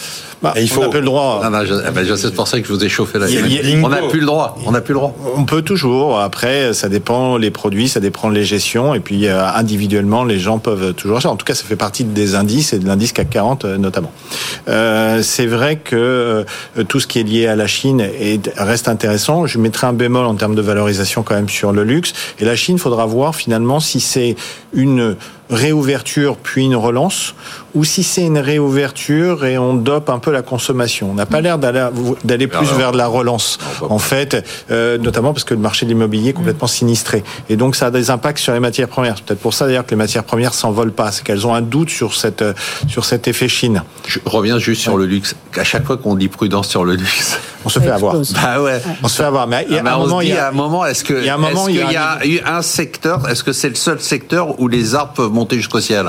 Bah, il on faut- n'a plus le droit. Non, non, je, eh ben, je sais, c'est pour ça que je vous ai chauffé là. A- On n'a plus le droit. On n'a plus le droit. On peut toujours. Après, ça dépend les produits, ça dépend les gestions. Et puis, euh, individuellement, les gens peuvent toujours acheter. En tout cas, ça fait partie des indices et de l'indice CAC 40 euh, notamment. Euh, c'est vrai que euh, tout ce qui est lié à la Chine est, reste intéressant. Je mettrai un bémol en termes de valorisation quand même sur le luxe. Et la Chine, faudra voir finalement si c'est une réouverture puis une relance ou si c'est une réouverture et on dope un peu la consommation. On n'a pas l'air d'aller plus vers de la relance. En fait, euh, notamment parce que le marché de l'immobilier est complètement sinistré. Et donc, ça a des impacts sur les matières premières. C'est peut-être pour ça d'ailleurs que les matières premières s'envolent pas. C'est qu'elles ont un doute sur cette euh, sur cet effet Chine. Je reviens juste sur le luxe. À chaque fois qu'on dit prudence sur le luxe. On se fait avoir. Bah ouais. On se fait avoir. Mais il y a Ah, un on moment, il y a- à un moment, est-ce que il y a un moment, est-ce il y a qu'il y a un eu un secteur, est-ce que c'est le seul secteur où les arbres peuvent monter jusqu'au ciel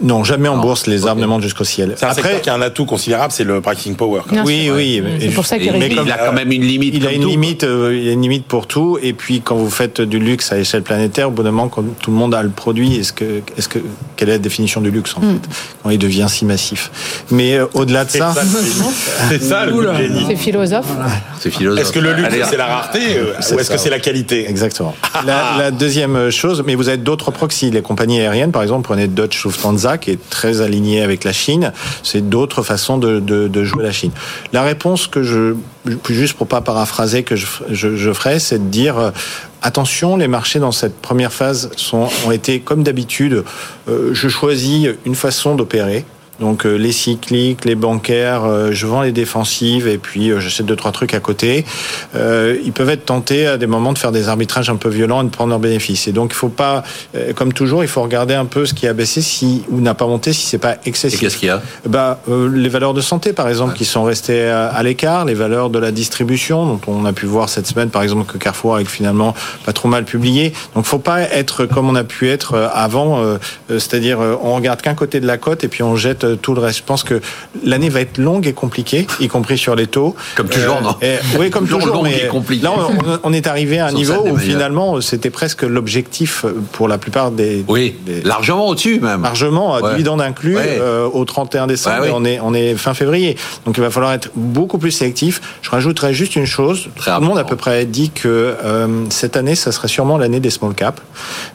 non, jamais en Non. bourse les arbres Ok. ne montent jusqu'au ciel. C'est un secteur qui a un atout considérable, c'est le pricing power. Oui, oui. C'est Et pour je- ça qu'il Mais il a quand même une limite. Il a une tout, limite, euh, il y a une limite pour tout. Et puis quand vous faites du luxe à échelle planétaire, au bout d'un moment, quand tout le monde a le produit, est-ce que, est-ce que, quelle est la définition du luxe en Hmm. fait quand il devient si massif? Mais euh, au-delà de C'est ça, ça, le génie. *laughs* C'est ça le génie. C'est philosophe. quoi. C'est philosophe. Est-ce que le luxe c'est la rareté euh, C'est ou est-ce que c'est la qualité? Exactement. *laughs* La, la deuxième chose, mais vous avez d'autres proxys. Les compagnies aériennes, par exemple, prenez Dutch Lufthansa, qui est très aligné avec la Chine. C'est d'autres façons de, jouer la Chine. La réponse que je, juste pour pas paraphraser, que je ferai, c'est de dire euh, attention, les marchés dans cette première phase sont, ont été comme d'habitude. euh, je choisis une façon d'opérer. Donc les cycliques, les bancaires, je vends les défensives et puis j'achète deux trois trucs à côté. ils peuvent être tentés à des moments de faire des arbitrages un peu violents et de prendre leurs bénéfices. Et donc il faut pas, comme toujours, il faut regarder un peu ce qui a baissé si ou n'a pas monté si c'est pas excessif. Et qu'est-ce qu'il y a? Bah les valeurs de santé par exemple qui sont restées à, l'écart, les valeurs de la distribution dont on a pu voir cette semaine par exemple que Carrefour a finalement pas trop mal publié. Donc faut pas être comme on a pu être avant, c'est-à-dire on regarde qu'un côté de la côte et puis on jette tout le reste. Je pense que l'année va être longue et compliquée, y compris sur les taux. Comme toujours, non Oui, comme *laughs* toujours. mais là, on, est arrivé à un niveau où finalement c'était presque l'objectif pour la plupart des. Oui, largement au-dessus même. Largement, à dividende inclus, au 31 décembre. on est on est fin février, donc il va falloir être beaucoup plus sélectif. Je rajouterais juste une chose. Tout le monde à peu près dit que euh, cette année, ça serait sûrement l'année des small caps,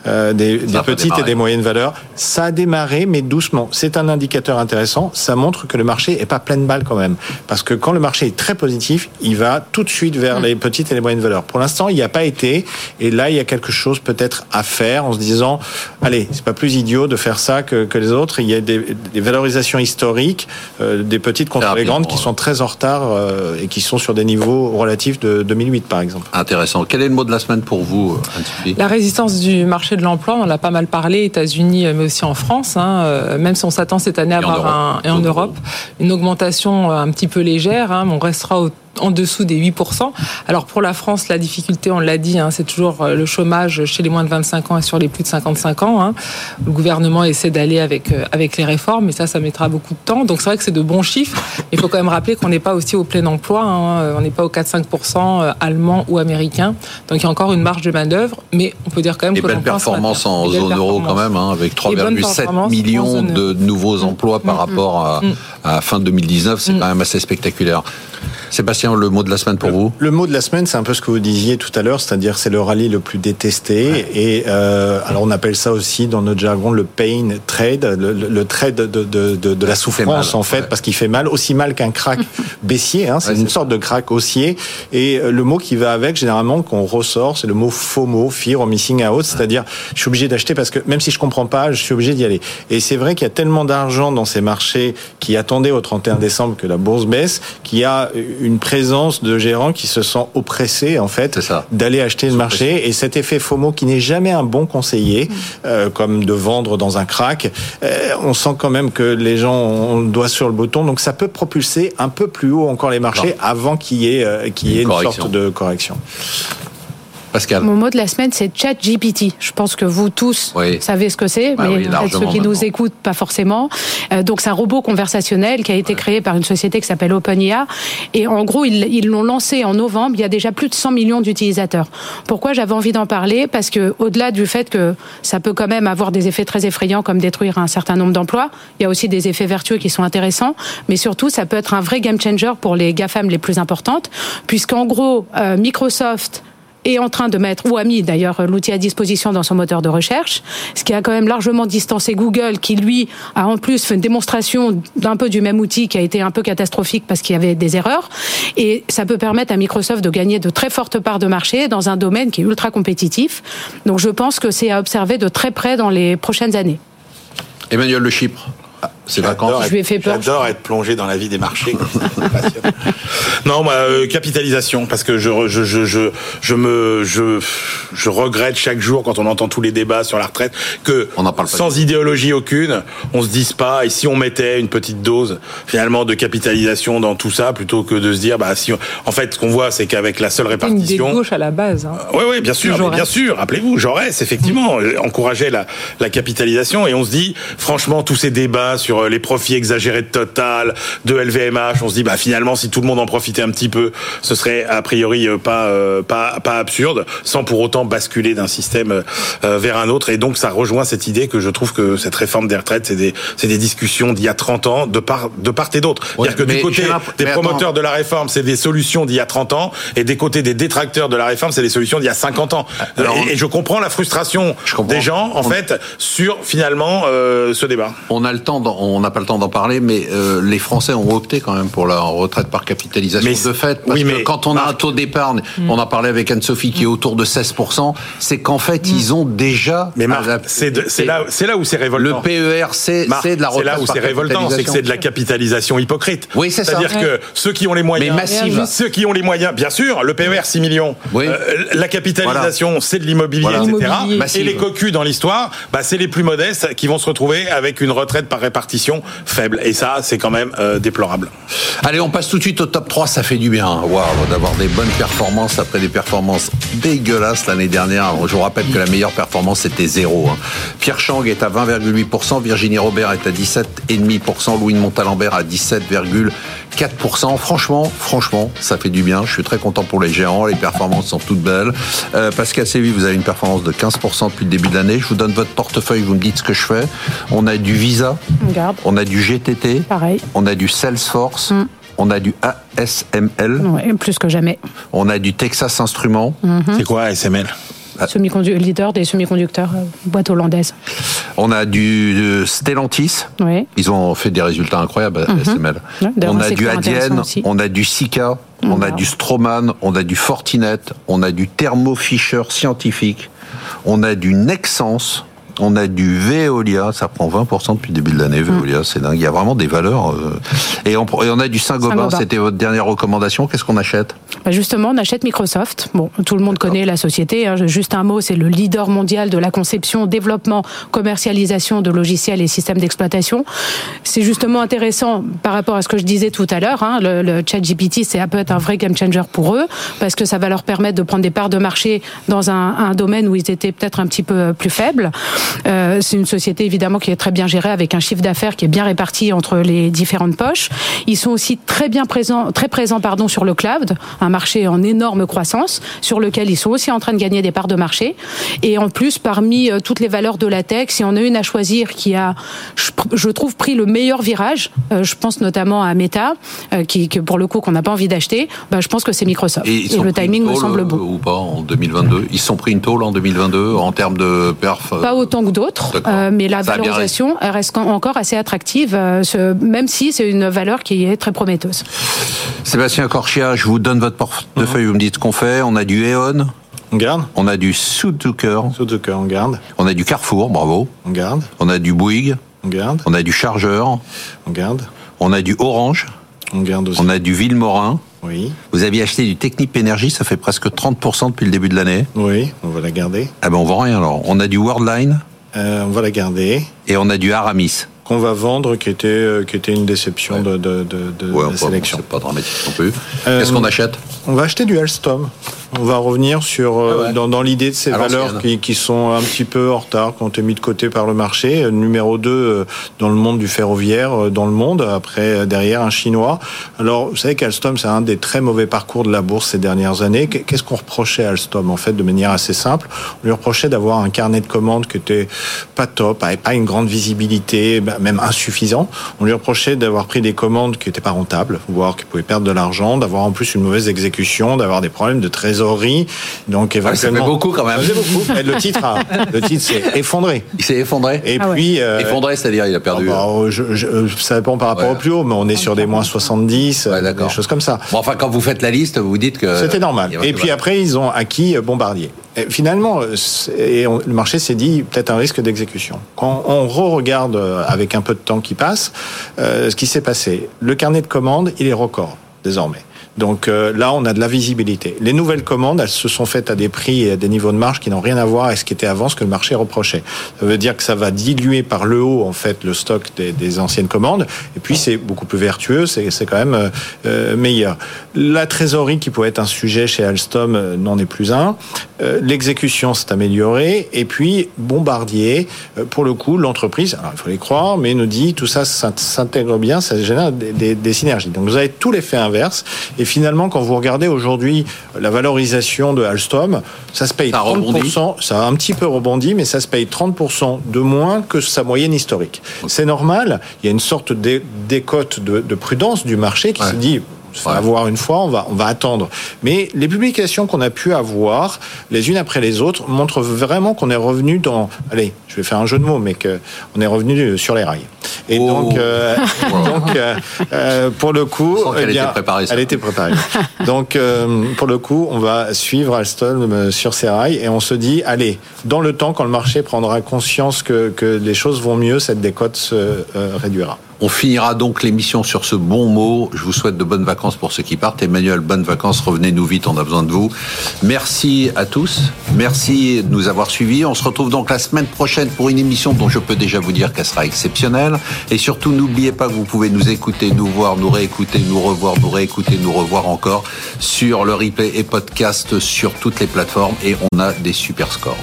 euh, des, des petites et des moyennes valeurs. Ça a démarré, mais doucement. C'est un indicateur intéressant. Ça montre que le marché est pas plein de balles quand même, parce que quand le marché est très positif, il va tout de suite vers mm. les petites et les moyennes valeurs. Pour l'instant, il n'y a pas été, et là, il y a quelque chose peut-être à faire en se disant, allez, c'est pas plus idiot de faire ça que, que les autres. Il y a des, des valorisations historiques, euh, des petites contre les grandes, qui sont très en retard euh, et qui sont sur des niveaux relatifs de 2008, par exemple. Intéressant. Quel est le mot de la semaine pour vous, Antifi La résistance du marché de l'emploi, on en a pas mal parlé, États-Unis, mais aussi en France. Hein, euh, même si on s'attend cette année à un, et en Europe, une augmentation un petit peu légère. Hein, on restera au en dessous des 8%. Alors pour la France, la difficulté, on l'a dit, hein, c'est toujours euh, le chômage chez les moins de 25 ans et sur les plus de 55 ans. Hein. Le gouvernement essaie d'aller avec, euh, avec les réformes, mais ça, ça mettra beaucoup de temps. Donc c'est vrai que c'est de bons chiffres. Il faut quand même rappeler qu'on n'est pas aussi au plein emploi. Hein. On n'est pas aux 4-5% euh, allemand ou américain. Donc il y a encore une marge de main-d'œuvre, mais on peut dire quand même que. belles performances en zone euro quand même, avec 3,7 millions de nouveaux emplois par mm, mm, rapport à, mm. à fin 2019. C'est quand même assez spectaculaire. Sébastien, le mot de la semaine pour vous Le mot de la semaine, c'est un peu ce que vous disiez tout à l'heure, c'est-à-dire c'est le rallye le plus détesté. Et euh, alors on appelle ça aussi dans notre jargon le pain trade, le, trade de, de, de, la souffrance en fait, parce qu'il fait mal, aussi mal qu'un crack *laughs* baissier. Hein, c'est une sorte de crack haussier. Et euh, le mot qui va avec, généralement, qu'on ressort, c'est le mot FOMO, Fear or Missing Out, c'est-à-dire je suis obligé d'acheter parce que même si je comprends pas, je suis obligé d'y aller. Et c'est vrai qu'il y a tellement d'argent dans ces marchés qui attendaient au 31 décembre que la bourse baisse, qu'il y a une présence de gérants qui se sont oppressés en fait d'aller acheter le marché. et cet effet FOMO qui n'est jamais un bon conseiller, euh, comme de vendre dans un crack, euh, on sent quand même que les gens ont le doigt sur le bouton, donc ça peut propulser un peu plus haut encore les marchés avant qu'il y ait, euh, qu'il y ait une sorte de correction. Pascal. Mon mot de la semaine, c'est ChatGPT. Je pense que vous tous savez ce que c'est, bah mais peut-être ceux qui nous écoutent, pas forcément. Euh, donc, c'est un robot conversationnel qui a été créé par une société qui s'appelle OpenIA. Et en gros, ils l'ont lancé en novembre. Il y a déjà plus de 100 millions d'utilisateurs. Pourquoi j'avais envie d'en parler? Parce que, au-delà du fait que ça peut quand même avoir des effets très effrayants, comme détruire un certain nombre d'emplois, il y a aussi des effets vertueux qui sont intéressants. Mais surtout, ça peut être un vrai game changer pour les GAFAM les plus importantes, puisqu'en gros, euh, Microsoft est en train de mettre, ou a mis d'ailleurs l'outil à disposition dans son moteur de recherche, ce qui a quand même largement distancé Google, qui lui a en plus fait une démonstration d'un peu du même outil qui a été un peu catastrophique parce qu'il y avait des erreurs. Et ça peut permettre à Microsoft de gagner de très fortes parts de marché dans un domaine qui est ultra compétitif. Donc je pense que c'est à observer de très près dans les prochaines années. Emmanuel Le Chypre. C'est vacances. Je lui ai fait peur. J'adore être plongé dans la vie des marchés. *laughs* non, moi, euh, capitalisation, parce que je, je, je, je, je me, je, je regrette chaque jour quand on entend tous les débats sur la retraite que on en parle sans idéologie aucune, on se dise pas. Et si on mettait une petite dose finalement de capitalisation dans tout ça, plutôt que de se dire, bah si, en fait, ce qu'on voit, c'est qu'avec la seule répartition. Une gauche à la base. Hein. oui, oui, bien sûr, bien sûr. Rappelez-vous, Jaurès, effectivement, encourageait la, la capitalisation, et on se dit, franchement, tous ces débats sur euh, les profits exagérés de Total, de LVMH. On se dit, bah finalement, si tout le monde en profitait un petit peu, ce serait a priori euh, pas euh, pas pas absurde, sans pour autant basculer d'un système vers un autre. Et donc, ça rejoint cette idée que je trouve que cette réforme des retraites, c'est des c'est des discussions d'il y a 30 ans, de part de part et d'autre. C'est-à-dire que du côté des promoteurs de la réforme, c'est des solutions d'il y a 30 ans, et des côtés des détracteurs de la réforme, c'est des solutions d'il y a 50 ans. et, je comprends la frustration des gens, en fait, sur finalement ce débat. On a le temps, dans, on n'a pas le temps d'en parler, mais euh, les Français ont opté quand même pour la retraite par capitalisation Mais de fait. Parce oui, que mais- quand on a un taux d'épargne, Mm. on en parlait avec Anne-Sophie, qui est autour de 16%, c'est qu'en fait, ils ont déjà... Mais Marc, la- c'est de- c'est là, c'est là où c'est Le révoltant. PER, c'est Marc, c'est de la retraite là où par c'est révoltant, c'est que c'est de la capitalisation hypocrite. Oui, c'est ça. C'est-à-dire que ceux qui ont les moyens, Mais massive. ceux qui ont les moyens, bien sûr, le PER 6 millions, Oui. euh, la capitalisation, c'est de l'immobilier, Voilà. etc. Et les cocus dans l'histoire, bah, c'est les plus modestes qui vont se retrouver avec une retraite par répartition faible. Et ça, c'est quand même euh, déplorable. Allez, on passe tout de suite au top 3, ça fait du bien. Waouh, d'avoir des bonnes performances après des performances dégueulasses l'année dernière. Je vous rappelle que la meilleure performance c'était zéro. hein. Pierre Chang est à 20,8%, Virginie Robert est à 17,5%, Louis de Montalembert à 17,4%. Franchement, franchement, ça fait du bien. Je suis très content pour les géants. Les performances sont toutes belles. Euh, Pascal Sévy, vous avez une performance de 15% depuis le début de l'année. Je vous donne votre portefeuille, vous me dites ce que je fais. On a du Visa, On a du GTT, Pareil. on a du Salesforce, on a du ASML, Ouais, plus que jamais. on a du Texas Instruments, C'est quoi ASML Semi-condu- leader des semi-conducteurs, euh, boîte hollandaise. on a du euh, Stellantis. Oui. Ils ont fait des résultats incroyables, ASML. Ouais, d'ailleurs, on a du Adyen, on a du Sika, on a du Stroman, on a du Fortinet, on a du Thermo Fisher Scientifique, on a du Nexans, on a du Veolia, ça prend 20% depuis le début de l'année, Veolia, c'est dingue. Il y a vraiment des valeurs. euh, Et, on, et on a du Saint-Gobain, c'était votre dernière recommandation. Qu'est-ce qu'on achète? Bah, justement, on achète Microsoft. Bon, tout le monde connaît la société. hein. Juste un mot, c'est le leader mondial de la conception, développement, commercialisation de logiciels et systèmes d'exploitation. C'est justement intéressant par rapport à ce que je disais tout à l'heure. hein. Le, le chat GPT, c'est peut être un vrai game changer pour eux parce que ça va leur permettre de prendre des parts de marché dans un, un domaine où ils étaient peut-être un petit peu plus faibles. Euh, c'est une société évidemment qui est très bien gérée avec un chiffre d'affaires qui est bien réparti entre les différentes poches. Ils sont aussi très bien présents, très présents pardon sur le cloud, un marché en énorme croissance sur lequel ils sont aussi en train de gagner des parts de marché. Et en plus, parmi euh, toutes les valeurs de la tech, si on a une à choisir qui a, je, trouve, pris le meilleur virage, euh, je pense notamment à Meta, euh, qui, que pour le coup qu'on n'a pas envie d'acheter, bah, je pense que c'est Microsoft. Et, ils le timing me semble bon. Ou pas en 2022 Ils sont pris une tôle en 2022 en termes de perf Pas autant que d'autres, euh, mais la Ça valorisation reste en- encore assez attractive, euh, ce- même si c'est une valeur qui est très prometteuse. Sébastien Corchia, je vous donne votre portefeuille, vous me dites ce qu'on fait. On a du E.ON, On garde on a du Suzuka, on garde. on a du Carrefour, bravo. On garde. On a du Bouygues, On garde. on a du Chargeur, On garde. on a du Orange, On garde aussi. on a du Villemorin. Oui. Vous aviez acheté du Technip Energy, ça fait presque 30% depuis le début de l'année. Oui, on va la garder. Ah ben on vend rien alors. On a du Worldline Euh, on va la garder. et on a du Aramis. Qu'on va vendre, qui était, euh, qui était une déception Ouais. de, de, de, de Ouais, la enfin, sélection. c'est pas dramatique non plus. Euh, Qu'est-ce qu'on achète? On va acheter du Alstom. On va revenir sur euh, Ah ouais. dans, dans l'idée de ces valeurs qui, qui sont un petit peu en retard, qui ont été mis de côté par le marché. Euh, Numéro 2 euh, dans le monde du ferroviaire, dans le monde, après derrière un chinois. Alors, vous savez qu'Alstom, c'est un des très mauvais parcours de la bourse ces dernières années. Qu'est- Qu'est-ce qu'on reprochait à Alstom En fait, de manière assez simple, on lui reprochait d'avoir un carnet de commandes qui était pas top, avec pas une grande visibilité, bah, même insuffisant. On lui reprochait d'avoir pris des commandes qui n'étaient pas rentables, voire qui pouvaient perdre de l'argent, d'avoir en plus une mauvaise exécution, d'avoir des problèmes de trésorerie. Donc Ouais, ça fait éventuellement, beaucoup quand même. Ça fait beaucoup. Et le titre, a- le titre s'est effondré. Il s'est effondré Et Ah ouais. puis, euh, Effondré, c'est-à-dire il a ah perdu. bah, euh, je- je- euh, ça dépend par rapport Ouais. au plus haut, mais on est sur des moins 70, Ouais, des choses comme ça. Bon, enfin, quand vous faites la liste, vous dites que. C'était normal. Et puis après, ils ont acquis Bombardier. Et finalement, et on- le marché s'est dit peut-être un risque d'exécution. Quand on re-regarde avec un peu de temps qui passe, euh, ce qui s'est passé, le carnet de commandes, il est record désormais. Donc euh, là, on a de la visibilité. Les nouvelles commandes, elles se sont faites à des prix et à des niveaux de marge qui n'ont rien à voir avec ce qui était avant, ce que le marché reprochait. Ça veut dire que ça va diluer par le haut en fait le stock des, anciennes commandes. Et puis c'est beaucoup plus vertueux, c'est quand même euh, euh, meilleur. La trésorerie qui pouvait être un sujet chez Alstom n'en est plus un. L'exécution s'est améliorée. Et puis Bombardier, pour le coup, l'entreprise, alors il faut les croire, mais nous dit tout ça s'int- s'intègre bien, ça génère des synergies. Donc vous avez tout l'effet inverse. Et finalement, quand vous regardez aujourd'hui la valorisation de Alstom, ça se paye Ça a rebondi. 30%, ça a un petit peu rebondi, mais ça se paye 30% de moins que sa moyenne historique. C'est normal, il y a une sorte d'é- d'écote de, de prudence du marché qui Ouais. se dit fait Ouais. avoir une fois, on va, on va attendre. Mais les publications qu'on a pu avoir, les unes après les autres, montrent vraiment qu'on est revenu dans. Allez, je vais faire un jeu de mots, mais qu'on est revenu sur les rails. Et Oh. donc, euh, *laughs* donc euh, euh, pour le coup, eh bien, était préparée, ça. Elle était préparée. *laughs* donc, pour le coup, on va suivre Alstom sur ses rails et on se dit, allez, dans le temps, quand le marché prendra conscience que, que les choses vont mieux, cette décote se réduira. On finira donc l'émission sur ce bon mot. Je vous souhaite de bonnes vacances pour ceux qui partent. Emmanuel, bonnes vacances. Revenez-nous vite, on a besoin de vous. Merci à tous. Merci de nous avoir suivis. On se retrouve donc la semaine prochaine pour une émission dont je peux déjà vous dire qu'elle sera exceptionnelle. Et surtout, n'oubliez pas que vous pouvez nous écouter, nous voir, nous réécouter, nous revoir, nous réécouter, nous revoir encore sur le replay et podcast sur toutes les plateformes. Et on a des super scores.